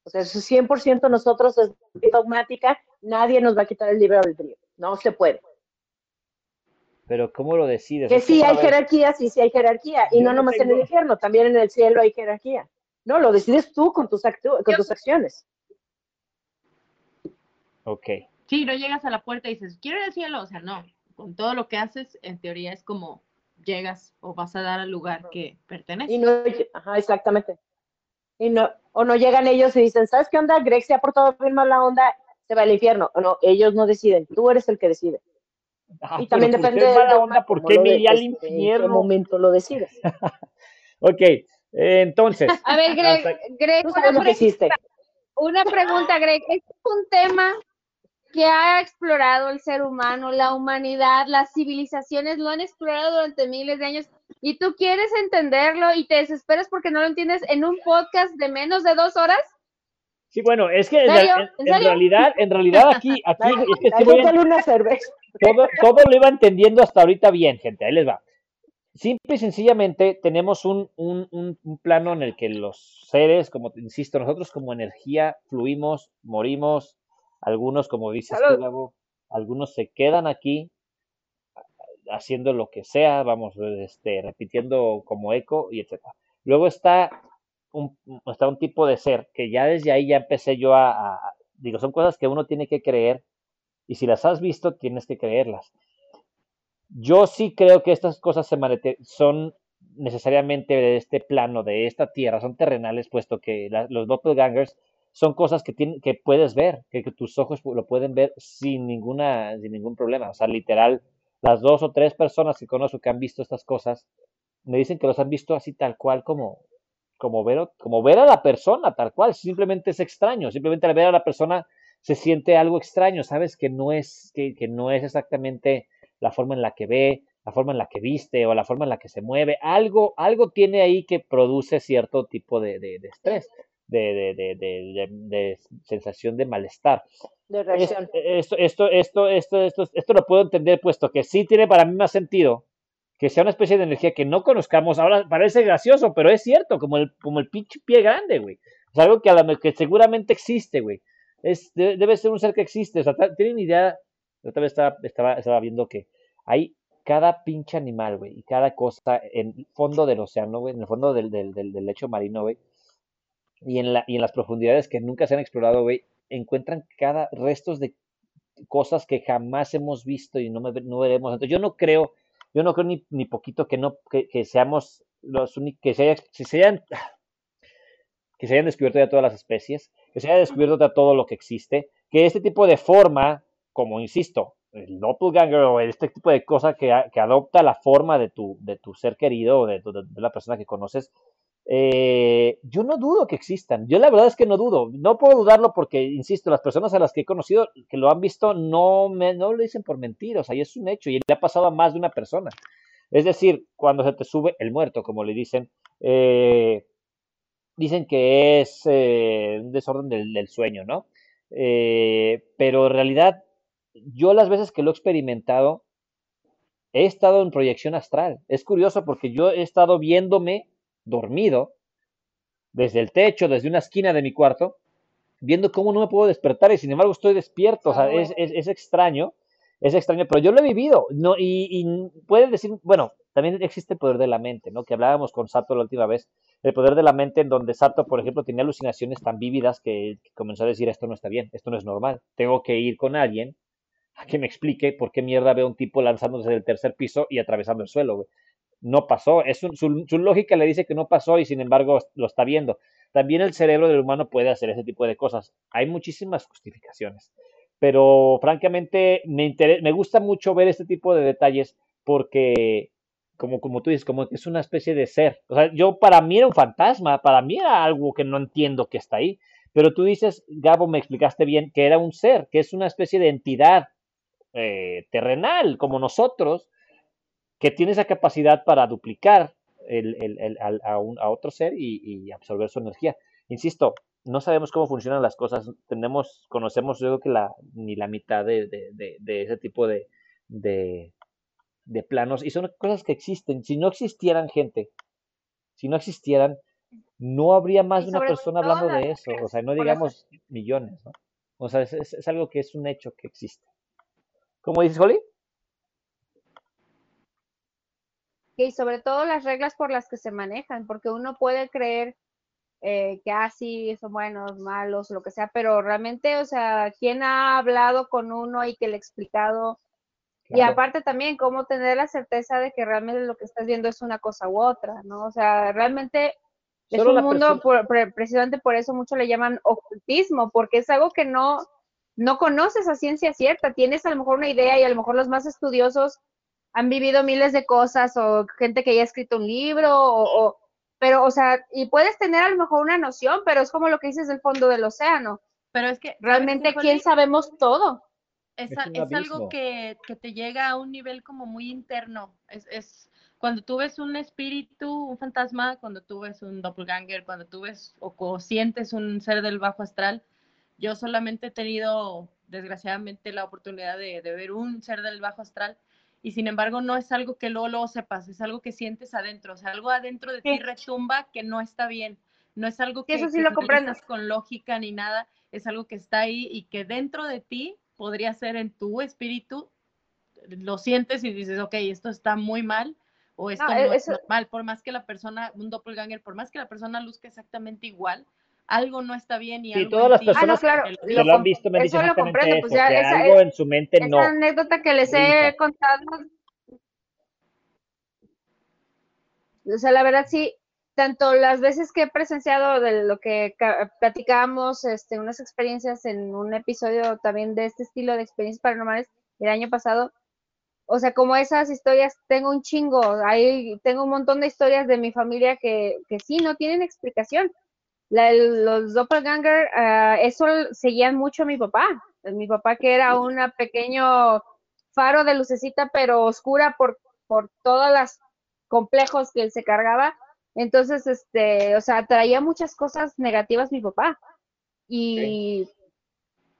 O sea, es 100% nosotros es dogmática, nadie nos va a quitar el libre albedrío, no se puede. Pero ¿cómo lo decides? Que sí hay jerarquía, sí, sí hay jerarquía, y no nomás en el infierno, también en el cielo hay jerarquía. No, lo decides tú con tus, con tus acciones. Ok. Sí, no llegas a la puerta y dices, quiero ir al cielo. O sea, no. Con todo lo que haces, en teoría es como llegas o vas a dar al lugar que pertenece. Y no, ajá, exactamente. Y no, o no llegan ellos y dicen, ¿sabes qué onda? Greg se ha portado bien la onda, se va al infierno. O no, ellos no deciden, tú eres el que decide. Ah, y también depende de la onda, ¿por qué me iría al este, infierno? En qué momento lo decides. ok, entonces. A ver, Greg, Greg una, pregunta, una pregunta, Greg. Este es un tema que ha explorado el ser humano, la humanidad, las civilizaciones lo han explorado durante miles de años y tú quieres entenderlo y te desesperas porque no lo entiendes en un podcast de menos de dos horas. Sí, bueno, es que en, realidad, en realidad aquí, aquí es que una cerveza. Todo, todo lo iba entendiendo hasta ahorita bien, gente. Ahí les va. Simple y sencillamente tenemos un, plano en el que los seres, como te insisto, nosotros como energía fluimos, morimos, algunos, como dices tú, algunos se quedan aquí haciendo lo que sea, vamos, este, repitiendo como eco y etcétera. Luego está un, está un tipo de ser que ya desde ahí ya empecé yo a, digo, son cosas que uno tiene que creer y si las has visto tienes que creerlas. Yo sí creo que estas cosas se son necesariamente de este plano, de esta tierra, son terrenales, puesto que los doppelgangers son cosas que, tienen, que puedes ver, que, tus ojos lo pueden ver sin, ninguna, sin ningún problema. O sea, literal, las dos o tres personas que conozco que han visto estas cosas, me dicen que los han visto así tal cual como, como, ver, como ver a la persona, tal cual. Simplemente es extraño, simplemente ver a la persona se siente algo extraño, sabes que no es, que, que no es exactamente la forma en la que ve, la forma en la que viste o la forma en la que se mueve, algo, algo tiene ahí que produce cierto tipo de, de, estrés, de, de, sensación de malestar. De reacción. Esto, esto, esto, esto, esto, esto lo puedo entender, puesto que sí tiene para mí más sentido que sea una especie de energía que no conozcamos. Ahora parece gracioso, pero es cierto, como el, como el pinche pie grande, güey. Es algo que, a la, que seguramente existe, güey. Es, debe, ser un ser que existe. O sea, tienen idea. Otra vez estaba, estaba, estaba viendo que hay cada pinche animal, güey, y cada cosa en el fondo del océano, güey, en el fondo del, del, lecho marino, güey, y en, la, y en las profundidades que nunca se han explorado, güey, encuentran cada restos de cosas que jamás hemos visto y no, no veremos. Entonces, yo no creo, yo no creo ni, ni poquito que no, que, seamos los únicos, que se, sean, que se hayan descubierto ya todas las especies, que se haya descubierto ya todo lo que existe, que este tipo de forma, como insisto, el doppelganger o este tipo de cosa que, que adopta la forma de tu, de tu ser querido o de, de la persona que conoces, eh, yo no dudo que existan. Yo la verdad es que no dudo. No puedo dudarlo porque, insisto, las personas a las que he conocido que lo han visto no, me, no lo dicen por mentiras. Ahí es un hecho y le ha pasado a más de una persona. Es decir, cuando se te sube el muerto, como le dicen, eh, dicen que es eh, un desorden del, sueño, ¿no? pero en realidad, yo las veces que lo he experimentado, he estado en proyección astral. Es curioso porque yo he estado viéndome dormido, desde el techo, desde una esquina de mi cuarto, viendo cómo no me puedo despertar y sin embargo estoy despierto. O sea, es, es, extraño, es extraño, pero yo lo he vivido. No, y, y decir, bueno, también existe el poder de la mente, ¿no? Que hablábamos con Sato la última vez, el poder de la mente en donde Sato, por ejemplo, tenía alucinaciones tan vívidas que, comenzó a decir, esto no está bien, esto no es normal, tengo que ir con alguien a que me explique por qué mierda veo un tipo lanzándose del tercer piso y atravesando el suelo no pasó. Es su, lógica le dice que no pasó y sin embargo lo está viendo. También el cerebro del humano puede hacer ese tipo de cosas. Hay muchísimas justificaciones. Pero francamente me, me gusta mucho ver este tipo de detalles porque, como, como tú dices, como que es una especie de ser. O sea, yo para mí era un fantasma, para mí era algo que no entiendo que está ahí. Pero tú dices, Gabo, me explicaste bien, que era un ser, que es una especie de entidad eh, terrenal, como nosotros, que tiene esa capacidad para duplicar a, otro ser y, absorber su energía. Insisto, no sabemos cómo funcionan las cosas, tenemos, conocemos yo creo que la, ni la mitad de, ese tipo de, planos y son cosas que existen. Si no existieran gente, si no existieran, no habría más de una persona hablando de eso, o sea, no digamos millones, ¿no? O sea, es, es, algo que es un hecho que existe. ¿Cómo dices, Holly? y sobre todo las reglas por las que se manejan, porque uno puede creer eh, que así ah, son buenos, malos, lo que sea, pero realmente, o sea, ¿quién ha hablado con uno y que le ha explicado? Y aparte también, cómo tener la certeza de que realmente lo que estás viendo es una cosa u otra, ¿no? O sea, realmente es un mundo, precisamente por eso mucho le llaman ocultismo, porque es algo que no, no conoces a ciencia cierta, tienes a lo mejor una idea y a lo mejor los más estudiosos han vivido miles de cosas o gente que ya ha escrito un libro o, pero o sea, y puedes tener a lo mejor una noción, pero es como lo que dices del fondo del océano. Pero es que realmente quién sabemos todo. Es, es, algo que, que, te llega a un nivel como muy interno. Es, es cuando tú ves un espíritu, un fantasma, cuando tú ves un doppelganger, cuando tú ves o, sientes un ser del bajo astral. Yo solamente he tenido, desgraciadamente, la oportunidad de, de ver un ser del bajo astral y sin embargo no es algo que luego, lo sepas, es algo que sientes adentro, o sea, algo adentro de ti retumba que no está bien, no es algo que, eso sí lo comprendas con lógica ni nada, es algo que está ahí y que dentro de ti podría ser en tu espíritu, lo sientes y dices, ok, esto está muy mal o esto no, e, es normal, por más que la persona, un doppelganger, por más que la persona luzca exactamente igual, algo no está bien y sí, todas las personas ah, que lo, han visto me dicen exactamente pues eso, que algo en su mente esa no. anécdota que les he contado, o sea, la verdad sí, tanto las veces que he presenciado de lo que platicábamos, este, unas experiencias en un episodio también de este estilo de experiencias paranormales el año pasado, o sea, como esas historias, tengo un chingo, ahí tengo un montón de historias de mi familia que, que sí, no tienen explicación los doppelganger, uh, eso seguían mucho a mi papá. Mi papá que era un pequeño faro de lucecita, pero oscura por, por todos los complejos que él se cargaba. Entonces, este, o sea, traía muchas cosas negativas mi papá. Y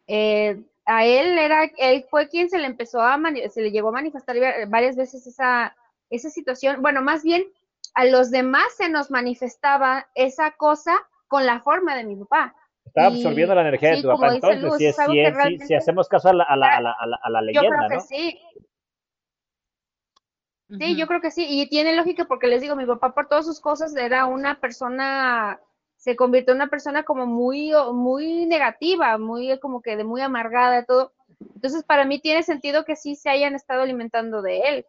eh, a él era, él fue quien se le empezó a, se le llegó a manifestar varias veces esa, esa situación. Bueno, más bien a los demás se nos manifestaba esa cosa con la forma de mi papá. Está absorbiendo la energía de tu papá. Entonces, si, hacemos caso a la, a la, a la, leyenda, yo creo que Sí. Sí, yo creo que sí. Y tiene lógica porque les digo, mi papá por todas sus cosas era una persona, se convirtió en una persona como muy, muy negativa, muy como que de muy amargada, todo. Entonces, para mí tiene sentido que sí se hayan estado alimentando de él,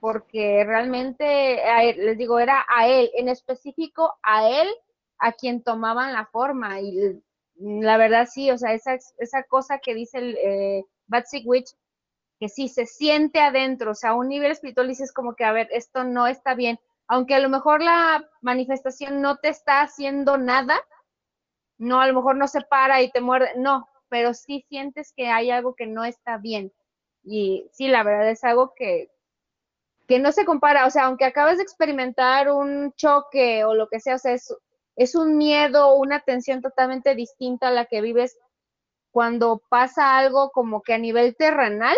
porque realmente, les digo, era a él, en específico a él a quien tomaban la forma. Y la verdad sí, o sea, esa, esa cosa que dice el eh, Batsy Witch, que sí se siente adentro, o sea, a un nivel espiritual dices como que, a ver, esto no está bien, aunque a lo mejor la manifestación no te está haciendo nada, no, a lo mejor no se para y te muerde, no, pero sí sientes que hay algo que no está bien. Y sí, la verdad es algo que, que no se compara, o sea, aunque acabas de experimentar un choque o lo que sea, o sea, es, es un miedo, una tensión totalmente distinta a la que vives cuando pasa algo como que a nivel terrenal,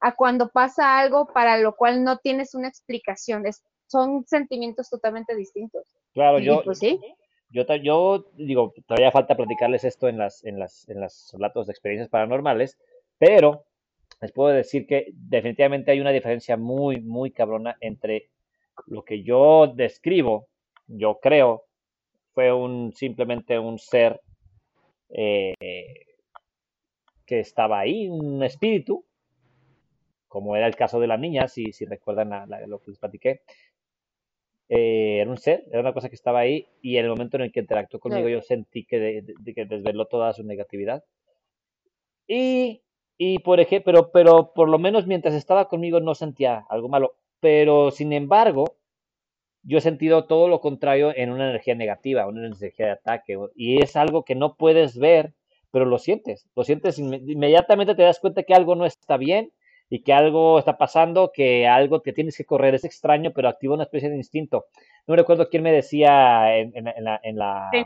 a cuando pasa algo para lo cual no tienes una explicación. Es, son sentimientos totalmente distintos. Claro, yo, pues sí. yo, digo, todavía falta platicarles esto en las, en las, en las relatos de experiencias paranormales, pero les puedo decir que definitivamente hay una diferencia muy, muy cabrona entre lo que yo describo, yo creo, fue un simplemente un ser eh, que estaba ahí, un espíritu, como era el caso de la niña, si, si recuerdan la- la- lo que les platiqué. Eh, era un ser, era una cosa que estaba ahí y en el momento en el que interactuó conmigo yo sentí que, de- de- que desveló toda su negatividad. Y, y por ejemplo, pero, pero por lo menos mientras estaba conmigo no sentía algo malo. Pero sin embargo, yo he sentido todo lo contrario en una energía negativa, una energía de ataque. Y es algo que no puedes ver, pero lo sientes. Lo sientes inme- inmediatamente te das cuenta que algo no está bien y que algo está pasando, que algo que tienes que correr. Es extraño, pero activa una especie de instinto. No recuerdo quién me decía en, en la, en la, en la- Sí.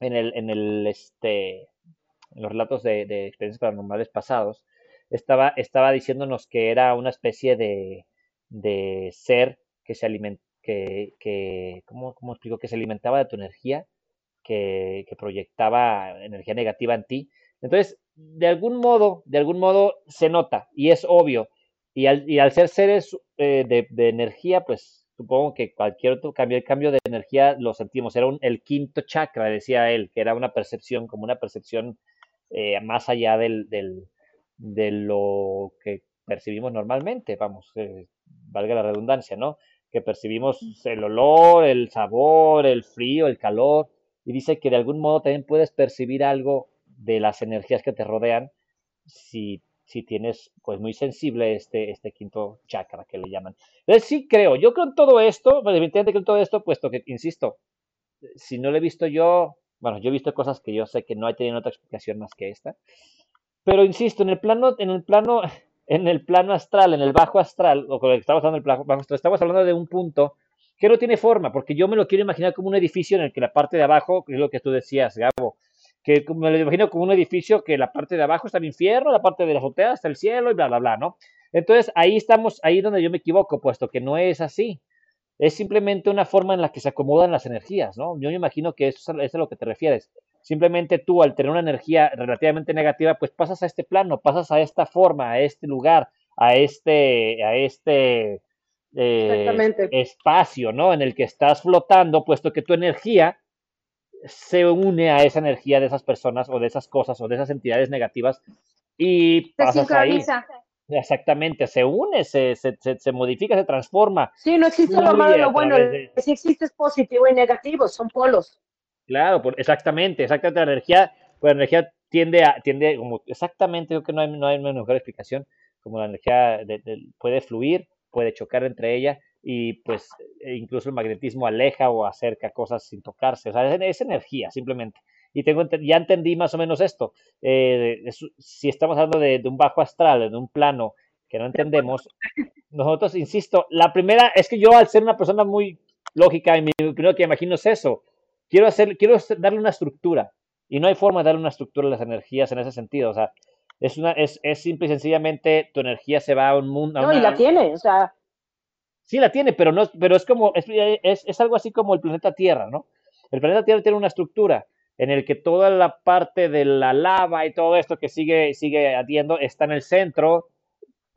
en el, en el, este, en los relatos de, de experiencias paranormales pasados, estaba, estaba diciéndonos que era una especie de, de ser que se alimenta, que, que ¿cómo, cómo explico? Que se alimentaba de tu energía, que, que proyectaba energía negativa en ti. Entonces, de algún modo, de algún modo se nota y es obvio. Y al, y al ser seres eh, de, de energía, pues supongo que cualquier otro cambio, el cambio de energía lo sentimos. Era un, el quinto chakra, decía él, que era una percepción, como una percepción eh, más allá del, del, de lo que percibimos normalmente, vamos, eh, valga la redundancia, ¿no? Que percibimos el olor, el sabor, el frío, el calor, y dice que de algún modo también puedes percibir algo de las energías que te rodean si, si tienes pues muy sensible este, este quinto chakra que le llaman. Entonces sí creo, yo creo en todo esto, pues, evidentemente creo en todo esto, puesto que, insisto, si no lo he visto yo, bueno, yo he visto cosas que yo sé que no hay tenido otra explicación más que esta, pero insisto, en el plano, en el plano, en el plano astral, en el bajo astral, o con el que estamos hablando estamos hablando de un punto que no tiene forma, porque yo me lo quiero imaginar como un edificio en el que la parte de abajo, que es lo que tú decías, Gabo, que me lo imagino como un edificio que la parte de abajo está el infierno, la parte de la azotea está el cielo y bla, bla, bla, ¿no? Entonces ahí estamos, ahí donde yo me equivoco, puesto que no es así. Es simplemente una forma en la que se acomodan las energías, ¿no? Yo me imagino que eso es a- eso es a lo que te refieres. Simplemente tú, al tener una energía relativamente negativa, pues pasas a este plano, pasas a esta forma, a este lugar, a este, a este eh, espacio, ¿no? En el que estás flotando, puesto que tu energía se une a esa energía de esas personas o de esas cosas o de esas entidades negativas y Se pasas ahí. sincroniza. Exactamente, se une, se, se, se, se modifica, se transforma. Sí, no existe lo malo y lo bueno. de- Sí existe es positivo y negativo, son polos. Claro, por- exactamente, exactamente. La energía, pues la energía tiende a, tiende como, exactamente, creo que no hay, no hay una mejor explicación, como la energía de- de- puede fluir, puede chocar entre ella y pues e incluso el magnetismo aleja o acerca cosas sin tocarse, o sea, es, es energía simplemente. Y tengo, ya entendí más o menos esto. Eh, es- si estamos hablando de, de un bajo astral, de un plano que no entendemos, nosotros, insisto, la primera es que yo al ser una persona muy lógica, y mi primero que imagino es eso. Quiero hacer, quiero darle una estructura. Y no hay forma de darle una estructura a las energías en ese sentido. O sea, es una, es, es simple y sencillamente tu energía se va a un mundo. a No, y una- la tiene, o sea, Sí la tiene, pero no, pero es como, es, es, es algo así como el planeta Tierra, ¿no? El planeta Tierra tiene una estructura en el que toda la parte de la lava y todo esto que sigue, sigue ardiendo está en el centro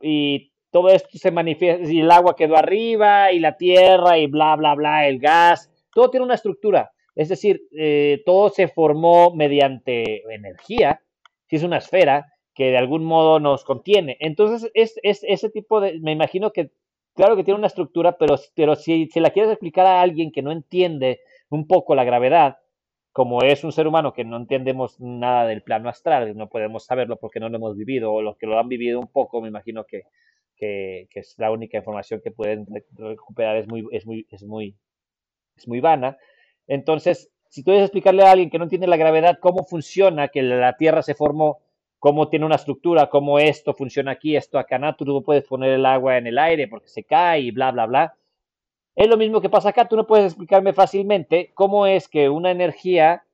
y todo esto se manifiesta, y el agua quedó arriba y la tierra y bla, bla, bla, el gas, todo tiene una estructura. Es decir, eh, todo se formó mediante energía, si es una esfera que de algún modo nos contiene. Entonces, es, es ese tipo de, me imagino que, claro que tiene una estructura, pero, pero si, la quieres explicar a alguien que no entiende un poco la gravedad, como es un ser humano que no entendemos nada del plano astral, no podemos saberlo porque no lo hemos vivido, o los que lo han vivido un poco, me imagino que, que, es la única información que pueden re- recuperar es muy, es muy, es muy, es muy vana. Entonces, si tú debes explicarle a alguien que no entiende la gravedad cómo funciona, que la Tierra se formó, cómo tiene una estructura, cómo esto funciona aquí, esto acá, no, tú no puedes poner el agua en el aire porque se cae y bla, bla, bla. Es lo mismo que pasa acá, tú no puedes explicarme fácilmente cómo es que una energía,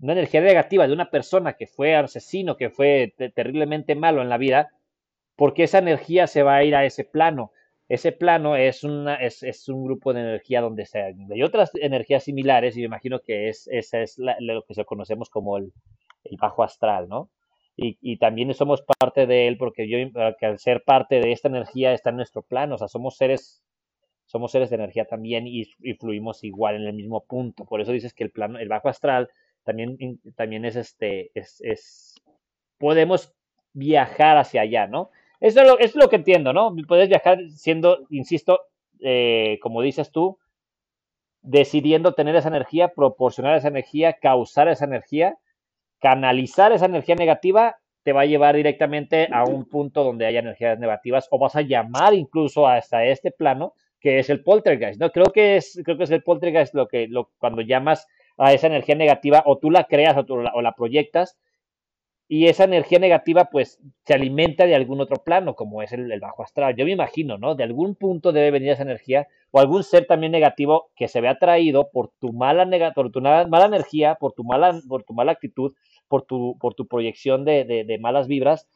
una energía negativa de una persona que fue asesino, que fue te- terriblemente malo en la vida, porque esa energía se va a ir a ese plano. Ese plano es, una, es, es un grupo de energía donde se, hay otras energías similares y me imagino que es, esa es lo que conocemos como el, el bajo astral, ¿no? Y, y también somos parte de él porque yo, al ser parte de esta energía está en nuestro plano, o sea, somos seres, somos seres de energía también y, y fluimos igual en el mismo punto. Por eso dices que el plano, el bajo astral también, también es este, es, es, podemos viajar hacia allá, ¿no? Eso es lo, es lo que entiendo, ¿no? Puedes viajar siendo, insisto, eh, como dices tú, decidiendo tener esa energía, proporcionar esa energía, causar esa energía, canalizar esa energía negativa, te va a llevar directamente a un punto donde haya energías negativas o vas a llamar incluso hasta este plano que es el poltergeist, ¿no? Creo que es, creo que es el poltergeist lo que, lo, cuando llamas a esa energía negativa o tú la creas o, tú la, o la proyectas y esa energía negativa pues se alimenta de algún otro plano como es el, bajo astral. Yo me imagino, ¿no? De algún punto debe venir esa energía o algún ser también negativo que se ve atraído por tu mala, nega, por tu mala energía, por tu mala, por tu mala actitud, por tu, por tu proyección de, de, de malas vibras,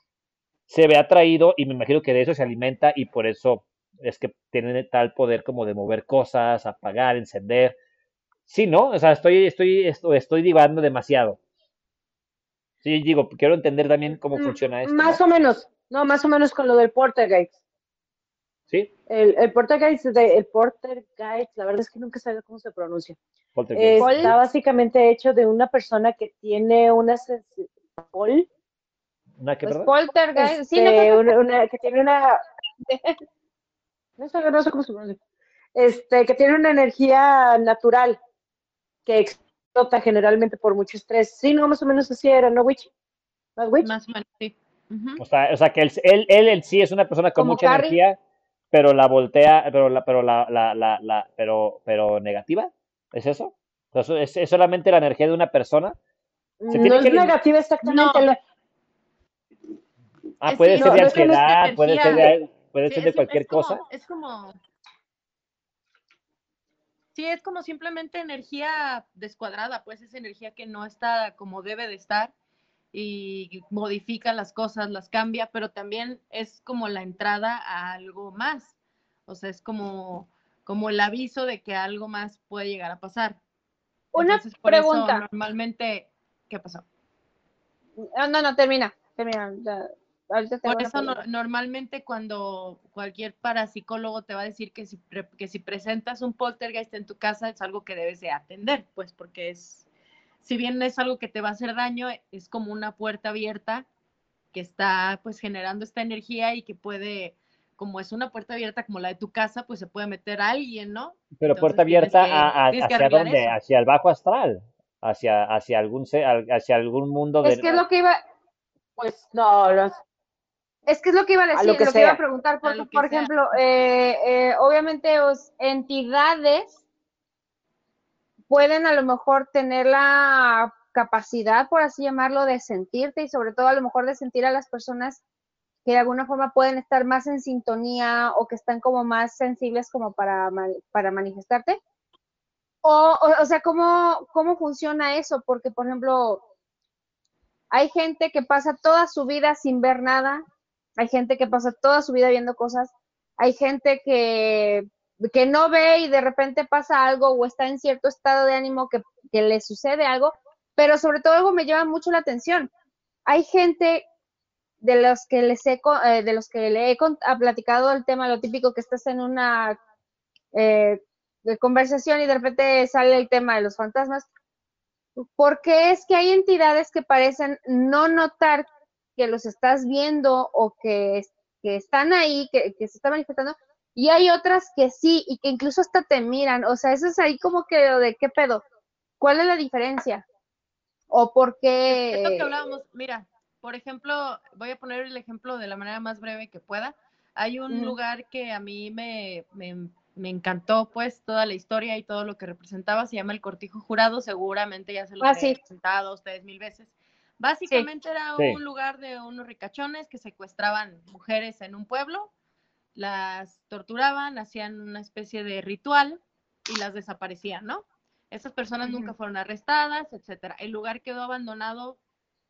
se ve atraído y me imagino que de eso se alimenta y por eso es que tiene tal poder como de mover cosas, apagar, encender. Sí, ¿no? O sea, estoy, estoy, estoy, estoy divagando demasiado. Sí, digo, quiero entender también cómo funciona esto. Más ¿no? o menos, no, más o menos con lo del Portergeist. ¿Sí? El, el Portergeist, de, el Portergeist, la verdad es que nunca sabía cómo se pronuncia. Poltergeist. Eh, está básicamente hecho de una persona que tiene una Pol, ¿Una qué, Pues perdón? poltergeist, sí, este, no, una, una- que tiene una no sé, no sé cómo se pronuncia. Este, que tiene una energía natural que explota generalmente por mucho estrés. Sí, no, más o menos así era, ¿no, Witch? ¿Más Witch? Más o menos, sí. O sea, o sea que él, él, él sí es una persona con Como mucha energía, pero la voltea, pero la, pero la, la, la, la- pero, pero negativa. ¿Es eso? O sea, ¿Es, es solamente la energía de una persona? Se tiene No es que negativa exactamente. No. la- Ah, puede sí, ser de no, no ansiedad, puede ser de, puede Sí, ser de es- cualquier es como- cosa. Es como. Sí, es como simplemente energía descuadrada, pues es energía que no está como debe de estar y modifica las cosas, las cambia, pero también es como la entrada a algo más. O sea, es como, como el aviso de que algo más puede llegar a pasar. Una Entonces, por eso pregunta. normalmente, ¿qué pasó? Ah, no, no, termina, termina. ya, ahorita tengo Por eso no- normalmente cuando cualquier parapsicólogo te va a decir que si, que si presentas un poltergeist en tu casa es algo que debes de atender, pues porque es, si bien es algo que te va a hacer daño, es como una puerta abierta que está pues generando esta energía y que puede, como es una puerta abierta como la de tu casa, pues se puede meter a alguien, ¿no? Pero Entonces puerta abierta que- a- a- tienes que hacia dónde? eso. Hacia el bajo astral, hacia, hacia algún hacia algún mundo de Es que es lo que iba, Pues no, no. Es que es lo que iba a decir, lo lo que que, iba a preguntar, porque, por ejemplo, eh, eh, obviamente os- entidades pueden a lo mejor tener la capacidad, por así llamarlo, de sentirte y sobre todo a lo mejor de sentir a las personas que de alguna forma pueden estar más en sintonía o que están como más sensibles como para, para manifestarte. O, o, o sea, ¿cómo, ¿cómo funciona eso? Porque, por ejemplo, hay gente que pasa toda su vida sin ver nada, hay gente que pasa toda su vida viendo cosas, hay gente que, que no ve y de repente pasa algo o está en cierto estado de ánimo que, que le sucede algo, pero sobre todo algo me llama mucho la atención. Hay gente de los que les he, eh, de los que le he ha platicado el tema, lo típico que estás en una eh, conversación y de repente sale el tema de los fantasmas, porque es que hay entidades que parecen no notar que los estás viendo o que, que están ahí, que, que se están manifestando, y hay otras que sí, y que incluso hasta te miran, o sea, eso es ahí como que de qué pedo. ¿cuál es la diferencia? ¿O por Es lo que qué? hablábamos, mira, por ejemplo, voy a poner el ejemplo de la manera más breve que pueda. Hay un Ujú. lugar que a mí me, me, me encantó, pues, toda la historia y todo lo que representaba, se llama el Cortijo Jurado, seguramente ya se lo Ah, he sí. presentado a ustedes mil veces. Básicamente era Sí. un lugar de unos ricachones que secuestraban mujeres en un pueblo, las torturaban, hacían una especie de ritual y las desaparecían, ¿no? Esas personas nunca fueron arrestadas, etcétera. El lugar quedó abandonado,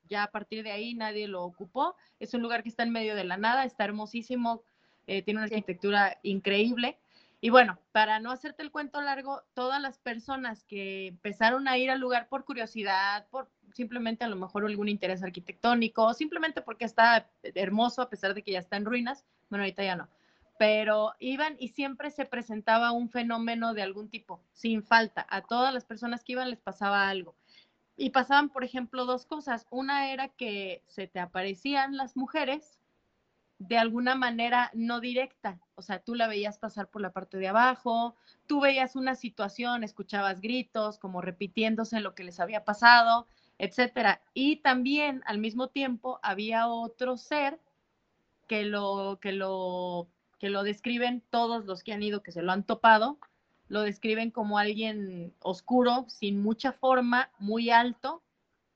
ya a partir de ahí nadie lo ocupó. Es un lugar que está en medio de la nada, está hermosísimo, eh, tiene una Sí. arquitectura increíble. Y bueno, para no hacerte el cuento largo, todas las personas que empezaron a ir al lugar por curiosidad, por simplemente a lo mejor algún interés arquitectónico, o simplemente porque está hermoso a pesar de que ya está en ruinas, bueno, ahorita ya no, pero iban y siempre se presentaba un fenómeno de algún tipo, sin falta. A todas las personas que iban les pasaba algo. Y pasaban, por ejemplo, dos cosas. Una era que se te aparecían las mujeres de alguna manera no directa. O sea, tú la veías pasar por la parte de abajo, tú veías una situación, escuchabas gritos, como repitiéndose lo que les había pasado, etcétera. Y también al mismo tiempo había otro ser que lo, que lo, que lo describen todos los que han ido, que se lo han topado, lo describen como alguien oscuro, sin mucha forma, muy alto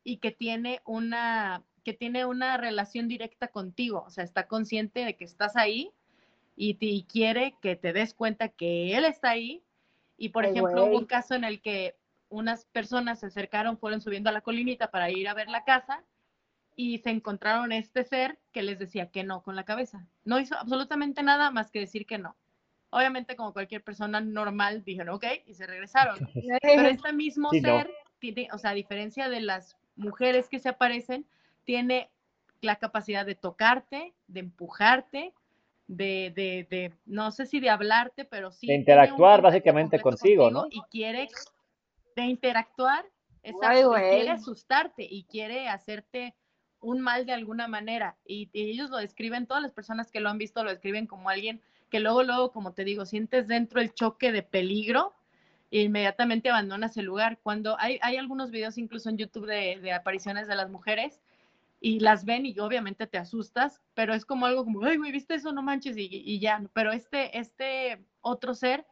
y que tiene una que tiene una relación directa contigo, o sea, está consciente de que estás ahí y, te, y quiere que te des cuenta que él está ahí. Y por Ay, ejemplo, hubo un caso en el que unas personas se acercaron, fueron subiendo a la colinita para ir a ver la casa y se encontraron este ser que les decía que no con la cabeza. No hizo absolutamente nada más que decir que no. Obviamente, como cualquier persona normal, dijeron ok y se regresaron. Pero este mismo Sí, no. ser, tiene, o sea, a diferencia de las mujeres que se aparecen, tiene la capacidad de tocarte, de empujarte, de, de, de no sé si de hablarte, pero sí. De interactuar básicamente completo contigo, ¿no? Y quiere de interactuar, exacto, Ay, quiere asustarte y quiere hacerte un mal de alguna manera. Y, y ellos lo describen, todas las personas que lo han visto lo describen como alguien que luego, luego, como te digo, sientes dentro el choque de peligro e inmediatamente abandonas el lugar. Cuando hay, hay algunos videos incluso en YouTube de, de apariciones de las mujeres y las ven y obviamente te asustas, pero es como algo como, ay, güey, ¿viste eso? No manches y, y ya. Pero este, este otro ser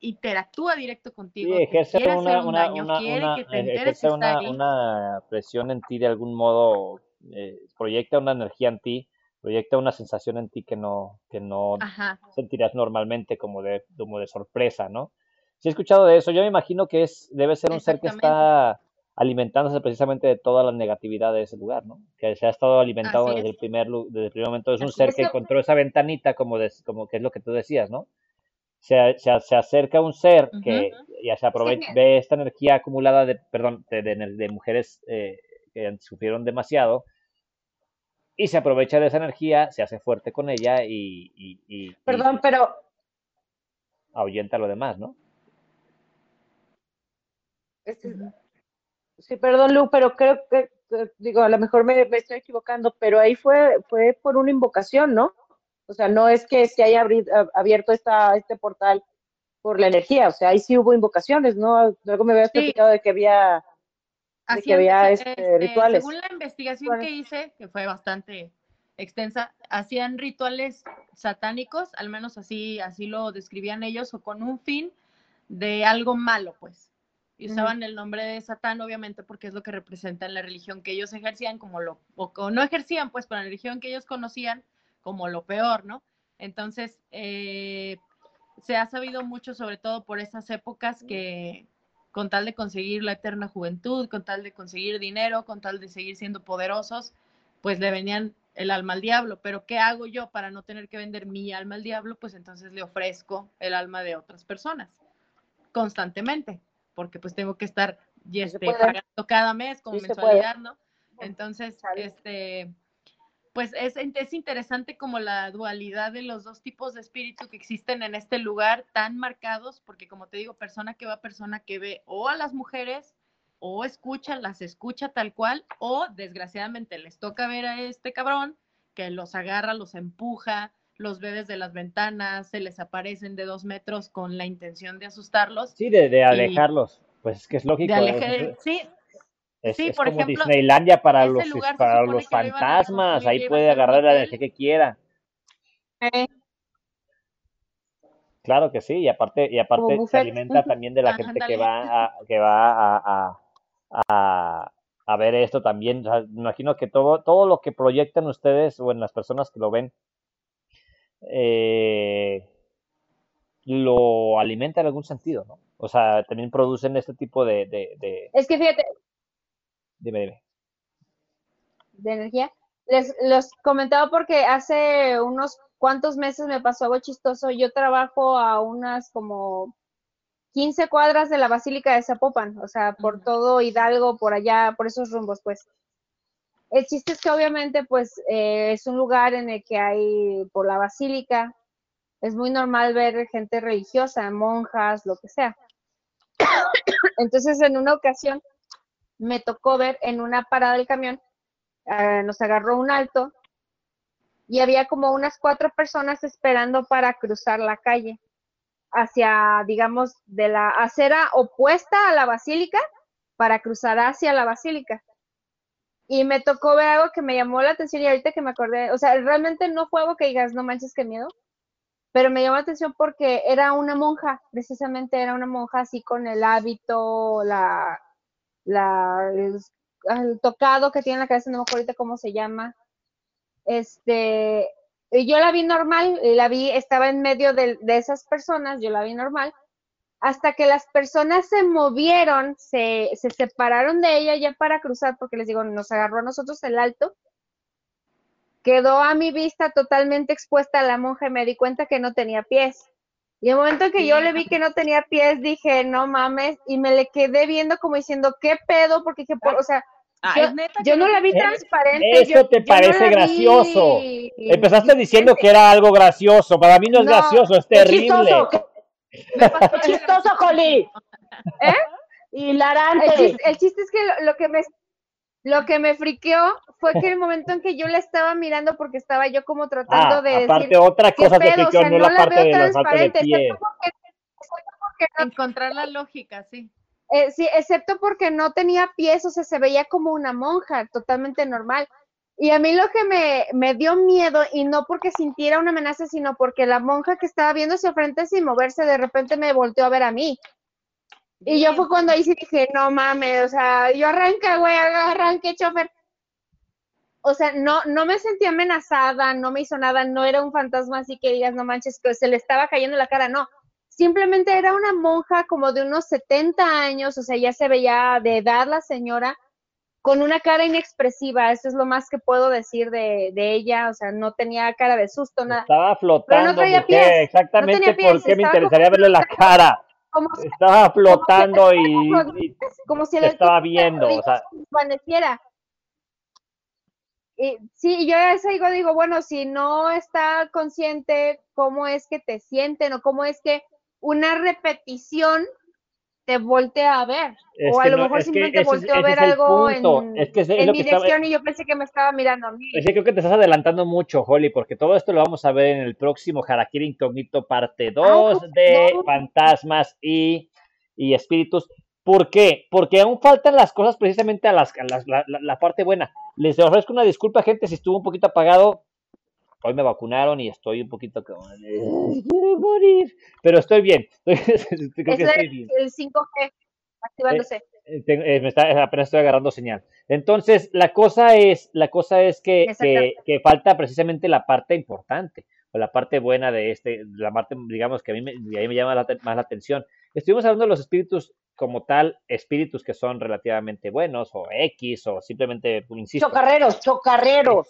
interactúa directo contigo, Sí, ejerce quiere una, hacer un una, daño, una, quiere una- que te enteres está una, ahí. una presión en ti de algún modo, eh, proyecta una energía en ti, proyecta una sensación en ti que no, que no Ajá. sentirás normalmente como de, como de sorpresa, ¿no? Sí he escuchado de eso, yo me imagino que es, debe ser un ser que está alimentándose precisamente de toda la negatividad de ese lugar, ¿no? Que se ha estado alimentado desde es. el primer, desde el primer momento, es un Así ser es. que encontró esa ventanita como, de, como que es lo que tú decías, ¿no? Se, se, se acerca un ser que ya se aprovecha, ve esta energía acumulada de, perdón, de, de, de mujeres eh, que sufrieron demasiado y se aprovecha de esa energía, se hace fuerte con ella y, y, y, Perdón, y pero ahuyenta lo demás, ¿no? este, sí, perdón, Lu, pero creo que, que- digo, a lo mejor me, me estoy equivocando, pero ahí fue, fue por una invocación, ¿no? O sea, no es que se haya abierto esta, este portal por la energía, o sea, ahí sí hubo invocaciones, ¿no? Luego me habías Sí. platicado de que había, de que había este, este, rituales. Según la investigación Bueno. que hice, que fue bastante extensa, hacían rituales satánicos, al menos así, así lo describían ellos, o con un fin de algo malo, pues. Y usaban el nombre de Satán, obviamente, porque es lo que representa en la religión que ellos ejercían, como lo, o, o no ejercían, pues, pero la religión que ellos conocían como lo peor, ¿no? Entonces, eh, se ha sabido mucho, sobre todo por esas épocas, que con tal de conseguir la eterna juventud, con tal de conseguir dinero, con tal de seguir siendo poderosos, pues le venían el alma al diablo. Pero ¿qué hago yo para no tener que vender mi alma al diablo? Pues entonces le ofrezco el alma de otras personas constantemente, porque pues tengo que estar y este, pagando cada mes como mensualidad, ¿no? Entonces, este, pues es, es interesante como la dualidad de los dos tipos de espíritu que existen en este lugar tan marcados, porque como te digo, persona que va, persona que ve o a las mujeres o escucha, las escucha tal cual, o desgraciadamente les toca ver a este cabrón que los agarra, los empuja, los ve desde las ventanas, se les aparecen de dos metros con la intención de asustarlos. Sí, de, de alejarlos. Pues es que es lógico. De aleje- sí, Es, Sí, es por como ejemplo, Disneylandia para los, para los fantasmas. Ahí puede agarrar la energía que quiera. Eh, Claro que sí, y aparte, y aparte se alimenta también de la gente que va a, que va a, a, a, a ver esto también. O sea, imagino que todo, todo lo que proyectan ustedes o en las personas que lo ven, eh, lo alimenta en algún sentido, ¿no? O sea, también producen este tipo de, de, de, Es que fíjate, dime, dime. de energía. Les los comentaba porque hace unos cuantos meses me pasó algo chistoso. Yo trabajo a unas como 15 cuadras de la Basílica de Zapopan, o sea, por todo Hidalgo, por allá, por esos rumbos, pues. El chiste es que obviamente, pues, eh, es un lugar en el que hay, por la Basílica, es muy normal ver gente religiosa, monjas, lo que sea. Entonces, en una ocasión, me tocó ver en una parada del camión, eh, nos agarró un alto y había como unas cuatro personas esperando para cruzar la calle hacia, digamos, de la acera opuesta a la basílica para cruzar hacia la basílica. Y me tocó ver algo que me llamó la atención y ahorita que me acordé, o sea, realmente no fue algo que digas, no manches, qué miedo, pero me llamó la atención porque era una monja, precisamente era una monja así con el hábito, la, la, el, tocado que tiene en la cabeza, no me acuerdo ahorita cómo se llama. Este, yo la vi normal, la vi, estaba en medio de, de esas personas, yo la vi normal, hasta que las personas se movieron, se, se separaron de ella ya para cruzar, porque les digo, nos agarró a nosotros el alto, quedó a mi vista totalmente expuesta a la monja y me di cuenta que no tenía pies. Y el momento en que yo le vi que no tenía pies, dije, no mames, y me le quedé viendo como diciendo, ¿qué pedo? Porque, dije, por- o sea, Ah, Yo- no la vi transparente. eso yo- te no parece vi gracioso. Empezaste diciendo que era algo gracioso. Para mí no es No, gracioso, es terrible. chistoso, Joli. ¿Eh? Hilarante. El chiste, el chiste es que lo, lo que me lo que me friqueó fue que el momento en que yo la estaba mirando porque estaba yo como tratando Ah, de aparte decir otra qué cosa te pedo, o friqueó, sea, no la la parte veo de de transparente, pie. excepto porque, excepto porque no encontrar la lógica, sí. Eh, sí, excepto porque no tenía pies, o sea, se veía como una monja, totalmente normal. Y a mí lo que me, me dio miedo, y no porque sintiera una amenaza, sino porque la monja que estaba hacia frente sin moverse, de repente me volteó a ver a mí. Y yo fue cuando ahí sí dije, no mames, o sea, yo arranca, güey, arranque, chofer. O sea, no, no me sentí amenazada, no me hizo nada, no era un fantasma así que digas, no manches, que se le estaba cayendo la cara, no. Simplemente era una monja como de unos 70 años, o sea, ya se veía de edad la señora, con una cara inexpresiva, eso es lo más que puedo decir de, de ella, o sea, no tenía cara de susto, nada. Estaba flotando, traía mujer. pies, no Exactamente tenía pies, por qué me interesaría verle la cara. Como, Estaba flotando y, y como si el estaba viendo, o sea, desvaneciera. Y, sí, yo a eso digo, digo, bueno, si no está consciente, ¿cómo es que te sienten o cómo es que una repetición te voltea a ver? Es o a lo no, mejor simplemente volteó a ver algo en, punto. Es que es- es en lo mi que estaba- dirección y yo pensé que me estaba mirando a mí. Es que creo que te estás adelantando mucho, Holly, porque todo esto lo vamos a ver en el próximo Harakiri Incógnito parte 2 pues, de no. fantasmas y, y espíritus. ¿Por qué? Porque aún faltan las cosas precisamente a, las, a las- la, la- la parte buena. Les ofrezco una disculpa, gente, si estuvo un poquito apagado. Hoy me vacunaron y estoy un poquito como... "Ay, Quiero morir. Pero estoy bien. Creo que estoy es bien. el 5G activándose. Eh, tengo- eh, me está, apenas estoy agarrando señal. Entonces, la cosa es, la cosa es que, que, que falta precisamente la parte importante, o la parte buena de este, la parte, digamos, que a mí me, a mí me llama la más la atención. Estuvimos hablando de los espíritus como tal, espíritus que son relativamente buenos, o X, o simplemente, insisto, Chocarreros, chocarreros.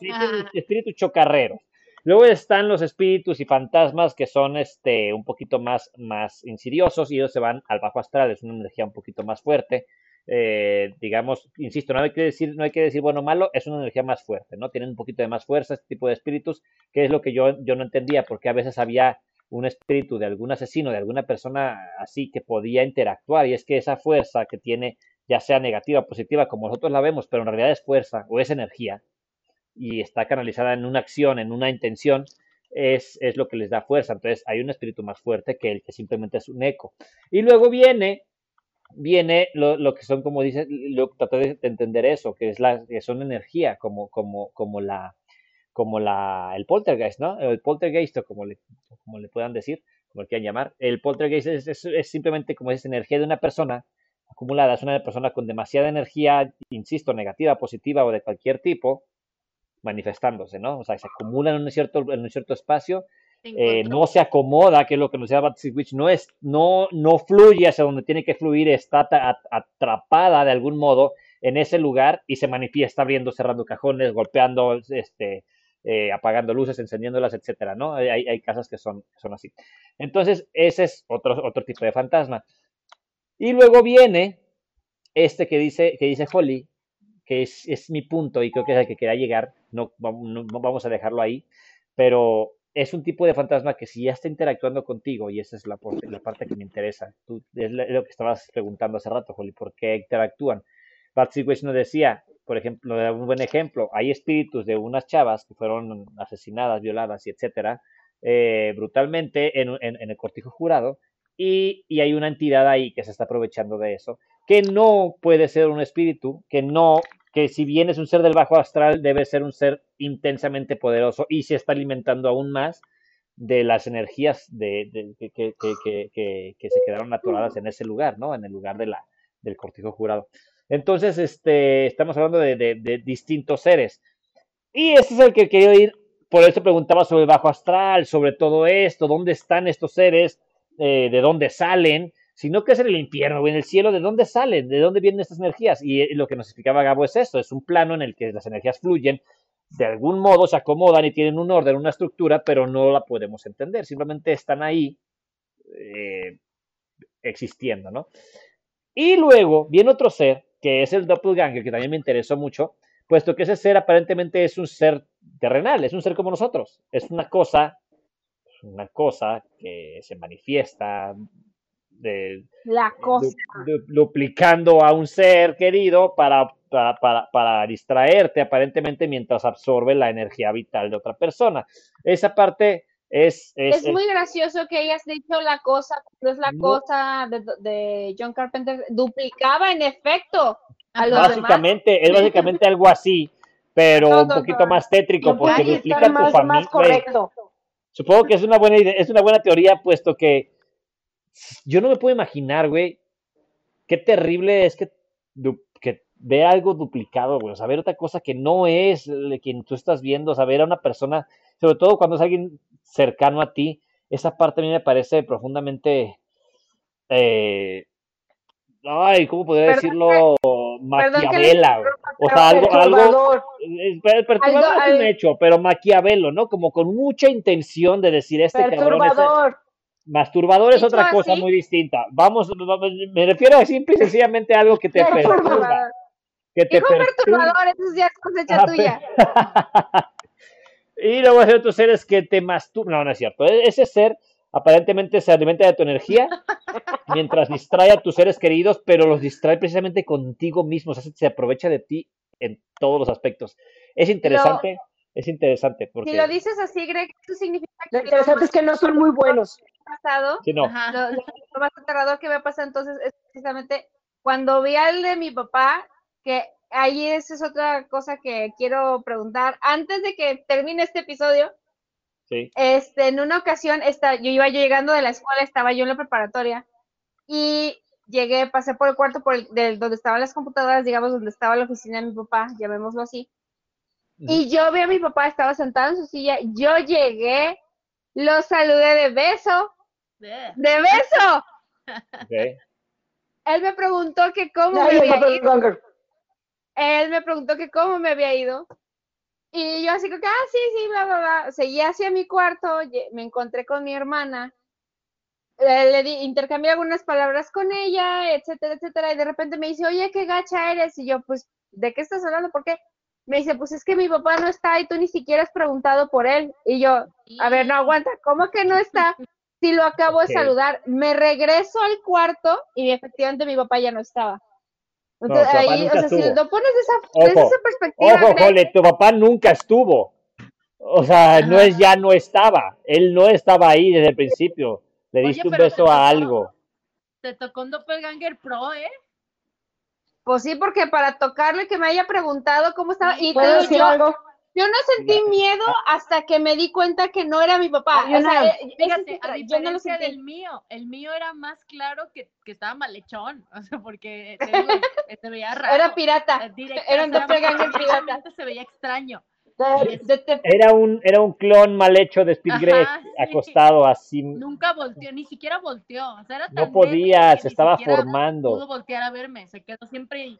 espíritus chocarreros. Luego están los espíritus y fantasmas que son este un poquito más, más insidiosos y ellos se van al bajo astral, es una energía un poquito más fuerte. Eh, digamos, insisto, no hay que decir, no hay que decir bueno o malo, es una energía más fuerte, ¿no? Tienen un poquito de más fuerza este tipo de espíritus, que es lo que yo, yo no entendía, porque a veces había un espíritu de algún asesino, de alguna persona así que podía interactuar, y es que esa fuerza que tiene, ya sea negativa o positiva, como nosotros la vemos, pero en realidad es fuerza o es energía, y está canalizada en una acción, en una intención, es, es lo que les da fuerza. Entonces hay un espíritu más fuerte que el que simplemente es un eco. Y luego viene viene lo, que son, como dices, lo traté de entender eso, que es la, que son energía, como, como, como la, como la, el poltergeist, ¿no? El poltergeist, o como le, como le puedan decir, como le quieran llamar. El poltergeist es, es, es simplemente como esa energía de una persona acumulada, es una persona con demasiada energía, insisto, negativa, positiva o de cualquier tipo, manifestándose, ¿no? O sea, se acumula en un cierto, en un cierto espacio, eh, no se acomoda, que es lo que nos Batsy Witch, no, es, no, no fluye hacia donde tiene que fluir, está atrapada de algún modo en ese lugar y se manifiesta abriendo, cerrando cajones, golpeando, este, eh, apagando luces, encendiéndolas, etcétera, ¿no? Hay, hay- casas que son, que son así. Entonces, ese es otro, otro tipo de fantasma. Y luego viene este que dice, que dice Holly, que es, es mi punto y creo que es el que quería llegar, no, vam- no- no vamos a dejarlo ahí, pero es un tipo de fantasma que si ya está interactuando contigo, y esa es la, parte que me interesa, tú, es lo que estabas preguntando hace rato, Holly, ¿por qué interactúan? Patsy nos decía, por ejemplo, un buen ejemplo, hay espíritus de unas chavas que fueron asesinadas, violadas y etcétera, eh, brutalmente en, el cortijo jurado, y hay una entidad ahí que se está aprovechando de eso, que no puede ser un espíritu, que no, que si bien es un ser del bajo astral, debe ser un ser intensamente poderoso y se está alimentando aún más de las energías de, que, se quedaron atoradas en ese lugar, ¿no? En el lugar de la, del cortijo jurado. Entonces, este, estamos hablando de, distintos seres. Y ese es el que quería ir, por eso preguntaba sobre el bajo astral, sobre todo esto, dónde están estos seres, Eh, de dónde salen, sino que es en el infierno o en el cielo, de dónde salen, de dónde vienen estas energías. Y eh, lo que nos explicaba Gabo es esto, es un plano en el que las energías fluyen, de algún modo se acomodan y tienen un orden, una estructura, pero no la podemos entender, simplemente están ahí eh, existiendo, ¿no? Y luego viene otro ser, que es el doppelganger, que también me interesó mucho, puesto que ese ser aparentemente es un ser terrenal, es un ser como nosotros, es una cosa, una cosa que se manifiesta de, La cosa. du- du- duplicando a un ser querido para, para, para, para distraerte aparentemente mientras absorbe la energía vital de otra persona. Esa parte es... es, Es muy gracioso que hayas dicho la cosa, no es la No. cosa de, de John Carpenter, duplicaba en efecto a los demás. básicamente, es básicamente algo así, pero No, un poquito más tétrico porque duplica tu más, familia. más correcto. Supongo que es una buena idea, es una buena teoría, puesto que yo no me puedo imaginar, güey, qué terrible es que, que ver algo duplicado, güey, o sea, ver otra cosa que no es de quien tú estás viendo, o sea, ver a una persona, sobre todo cuando es alguien cercano a ti, esa parte a mí me parece profundamente, eh, ay, ¿cómo podría decirlo? le Maquiavela, güey. interrumpa, O sea, algo, algo, Perturbador. Algo- es un hecho, pero maquiavelo, ¿no? Como con mucha intención de decir este cabrón es Perturbador. Masturbador es otra cosa así. muy distinta. Vamos, vamos, me refiero a simple y sencillamente a algo que te perturba, que te perturbador, eso ya es cosecha Ah, tuya. y luego hay otros seres que te masturban. No, no es cierto. E- Ese ser aparentemente se alimenta de tu energía mientras distrae a tus seres queridos, pero los distrae precisamente contigo mismo. O sea, se aprovecha de ti en todos los aspectos. Es interesante, es interesante porque... Si lo dices así, Greg, eso significa que lo interesante es que no son muy buenos. Pasado, Sí, no. Lo, lo más aterrador que me ha pasado entonces es precisamente cuando vi al de mi papá, que ahí esa es otra cosa que quiero preguntar. Antes de que termine este episodio, Sí. este, en una ocasión, esta, yo iba yo llegando de la escuela, estaba yo en la preparatoria y llegué, pasé por el cuarto por el, del- donde estaban las computadoras, digamos, donde estaba la oficina de mi papá, llamémoslo así. Y yo vi a mi papá, estaba sentado en su silla, yo llegué, lo saludé de beso. De beso. Él me preguntó que cómo me había ido. Él me preguntó que cómo me había ido. Y yo así como que, ah, sí, sí, bla, bla, bla. Seguí hacia mi cuarto, me encontré con mi hermana. Le di, intercambié algunas palabras con ella, etcétera, etcétera. Y de repente me dice, oye, qué gacha eres. Y yo, pues, ¿de qué estás hablando? ¿Por qué? Me dice, pues es que mi papá no está y tú ni siquiera has preguntado por él. Y yo, a ver, no aguanta, ¿cómo que no está? Si lo acabo de saludar, me regreso al cuarto y efectivamente mi papá ya no estaba. Entonces, ahí, o sea, si lo pones de esa, desde Ojo, esa perspectiva, Ojo, Greg, Jole, tu papá nunca estuvo. O sea, no es ya no estaba. Él no estaba ahí desde el principio. Le Oye, diste un beso a algo. te tocó un doppelganger pro, ¿eh? Pues sí, porque para tocarle que me haya preguntado cómo estaba. Y te ¿Puedo digo, decir yo, algo? Yo no sentí miedo hasta que me di cuenta que no era mi papá. O sea, eh, Fíjate, es a el- yo no lo diferencia sentí. del mío, el mío era más claro que, que estaba malhechón, o sea, porque te digo, se veía raro. Era pirata. Eh, directo, era un doppelganger pirata. se veía extraño. Era un, era un clon mal hecho de Speed sí. acostado así. Nunca volteó, ni siquiera volteó. O sea, era tan No podía, se estaba formando. Pudo voltear a verme, se quedó siempre.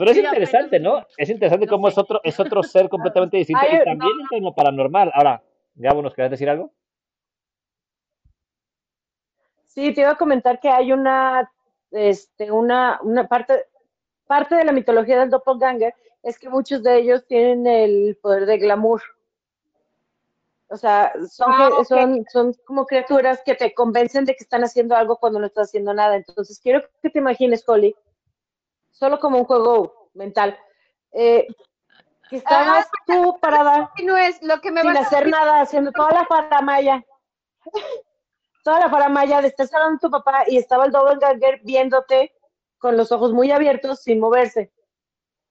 Pero es Sí, interesante, ¿no? Es interesante no cómo sé. es otro, es otro ser completamente distinto Ay, y también en lo paranormal. Ahora, Gabo, ¿nos querés decir algo? Sí, te iba a comentar que hay una, este, una, una parte, parte de la mitología del doppelganger es que muchos de ellos tienen el poder de glamour. O sea, son, Ah, son, son como criaturas que te convencen de que están haciendo algo cuando no estás haciendo nada. Entonces, quiero que te imagines, Holly, solo como un juego mental, eh, que estabas tú parada no es lo que me sin vas hacer nada, haciendo toda la faramaya. Toda la faramaya de estar hablando tu papá y estaba el doppelganger viéndote con los ojos muy abiertos sin moverse.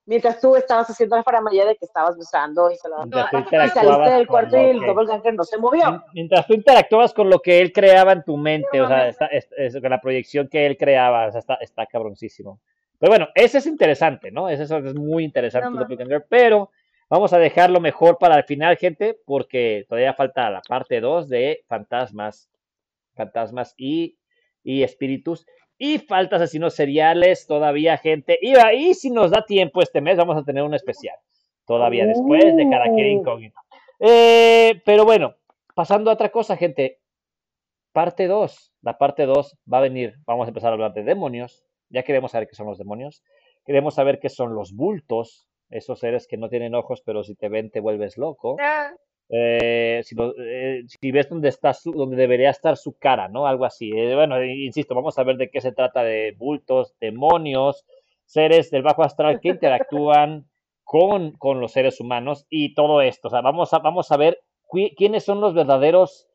Mientras tú estabas haciendo la faramaya de que estabas besando y Y saliste del cuarto lo y el doppelganger no se movió. Mientras tú interactuabas con lo que él creaba en tu mente, o sea, está- es- es- con la proyección que él creaba, o sea, está, está cabroncísimo. Pero bueno, ese es interesante, ¿no? Ese es, muy interesante, No pero vamos a dejarlo mejor para el final, gente, porque todavía falta la parte 2 de fantasmas, fantasmas y, y espíritus. Y falta asesinos seriales todavía, gente. Y ahí, si nos da tiempo este mes, vamos a tener un especial. Todavía después de Karakiri Uh. Incógnito. Eh, pero bueno, pasando a otra cosa, gente. Parte 2. La parte 2 va a venir. Vamos a empezar a hablar de demonios. Ya queremos saber qué son los demonios. Queremos saber qué son los bultos. Esos seres que no tienen ojos, pero si te ven te vuelves loco. Ah, Eh, si, lo- eh, si ves dónde está su, donde debería estar su cara, ¿no? Algo así. Eh, bueno, insisto, vamos a ver de qué se trata de bultos, demonios, seres del bajo astral que interactúan con, con los seres humanos y todo esto. O sea, vamos a, vamos a ver qui- quiénes son los verdaderos,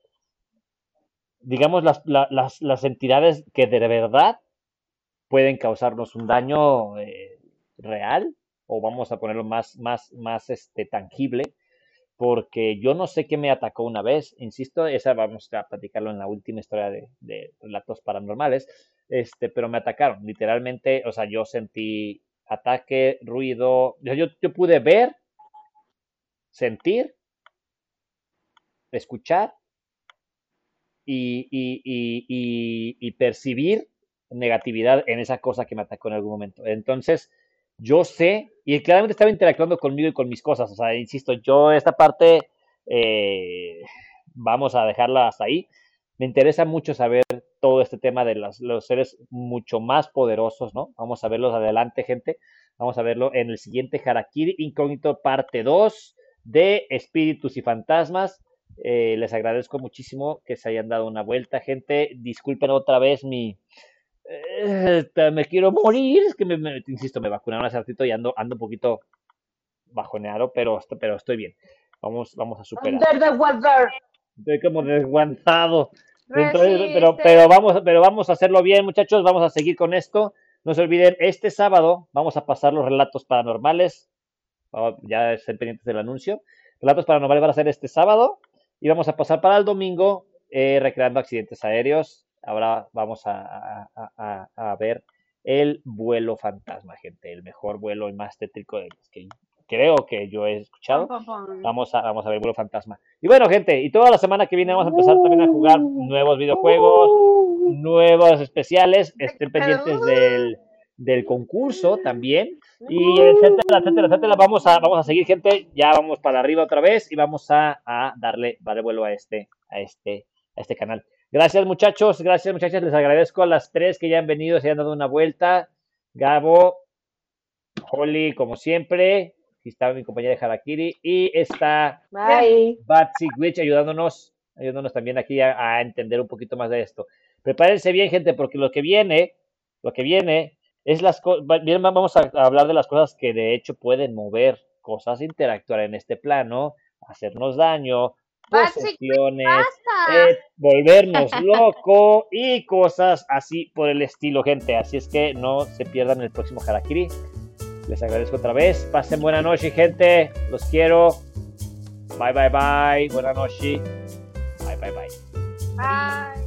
digamos, las, la- las, las entidades que de verdad pueden causarnos un daño eh, real o vamos a ponerlo más, más, más este, tangible porque yo no sé qué me atacó una vez, insisto, esa vamos a platicarlo en la última historia de, de relatos paranormales, este, pero me atacaron, literalmente, o sea, yo sentí ataque, ruido, yo, yo, yo pude ver, sentir, escuchar y, y, y, y, y percibir negatividad en esa cosa que me atacó en algún momento. Entonces, yo sé, y claramente estaba interactuando conmigo y con mis cosas, o sea, insisto, yo esta parte eh, vamos a dejarla hasta ahí. Me interesa mucho saber todo este tema de los, seres mucho más poderosos, ¿no? Vamos a verlos adelante, gente. Vamos a verlo en el siguiente Harakiri Incógnito, parte 2 de Espíritus y Fantasmas. Eh, les agradezco muchísimo que se hayan dado una vuelta, gente. Disculpen otra vez mi, eh, me quiero morir, es que me, me- insisto, me vacunaron hace ratito y ando, ando un poquito bajoneado, pero, pero estoy bien. Vamos, vamos a superar. Estoy como desguantado. Entonces, pero, pero vamos, pero vamos a hacerlo bien, muchachos. Vamos a seguir con esto. No se olviden, este sábado vamos a pasar los relatos paranormales. Vamos- Ya estén pendientes del anuncio. Relatos paranormales van a ser este sábado. Y vamos a pasar para el domingo eh, recreando accidentes aéreos. Ahora vamos a, a- a- a- a ver el vuelo fantasma, gente. El mejor vuelo y más tétrico de los que creo que yo he escuchado. Vamos a, vamos a ver vuelo fantasma. Y bueno, gente, y toda la semana que viene vamos a empezar también a jugar nuevos videojuegos, nuevos especiales. Estén pendientes del, del concurso también. Y etcétera, etcétera, etcétera. Vamos a, vamos a seguir, gente. Ya vamos para arriba otra vez y vamos a, a darle, darle vuelo a este, a este, a este canal. Gracias, muchachos. Gracias, muchachas. Les agradezco a las tres que ya han venido, se han dado una vuelta. Gabo, Holly, como siempre. Aquí está mi compañera de Harakiri. Y está Bye. Batsy Witch ayudándonos, ayudándonos también aquí a, a entender un poquito más de esto. Prepárense bien, gente, porque lo que viene, lo que viene es las cosas, bien, vamos a hablar de las cosas que de hecho pueden mover cosas, interactuar en este plano, hacernos daño, posesiones, eh, volvernos loco y cosas así por el estilo, gente. Así es que no se pierdan el próximo Harakiri. Les agradezco otra vez. Pasen buena noche, gente. Los quiero. Bye, bye, bye. Buena noche. Bye, bye, bye. Ay.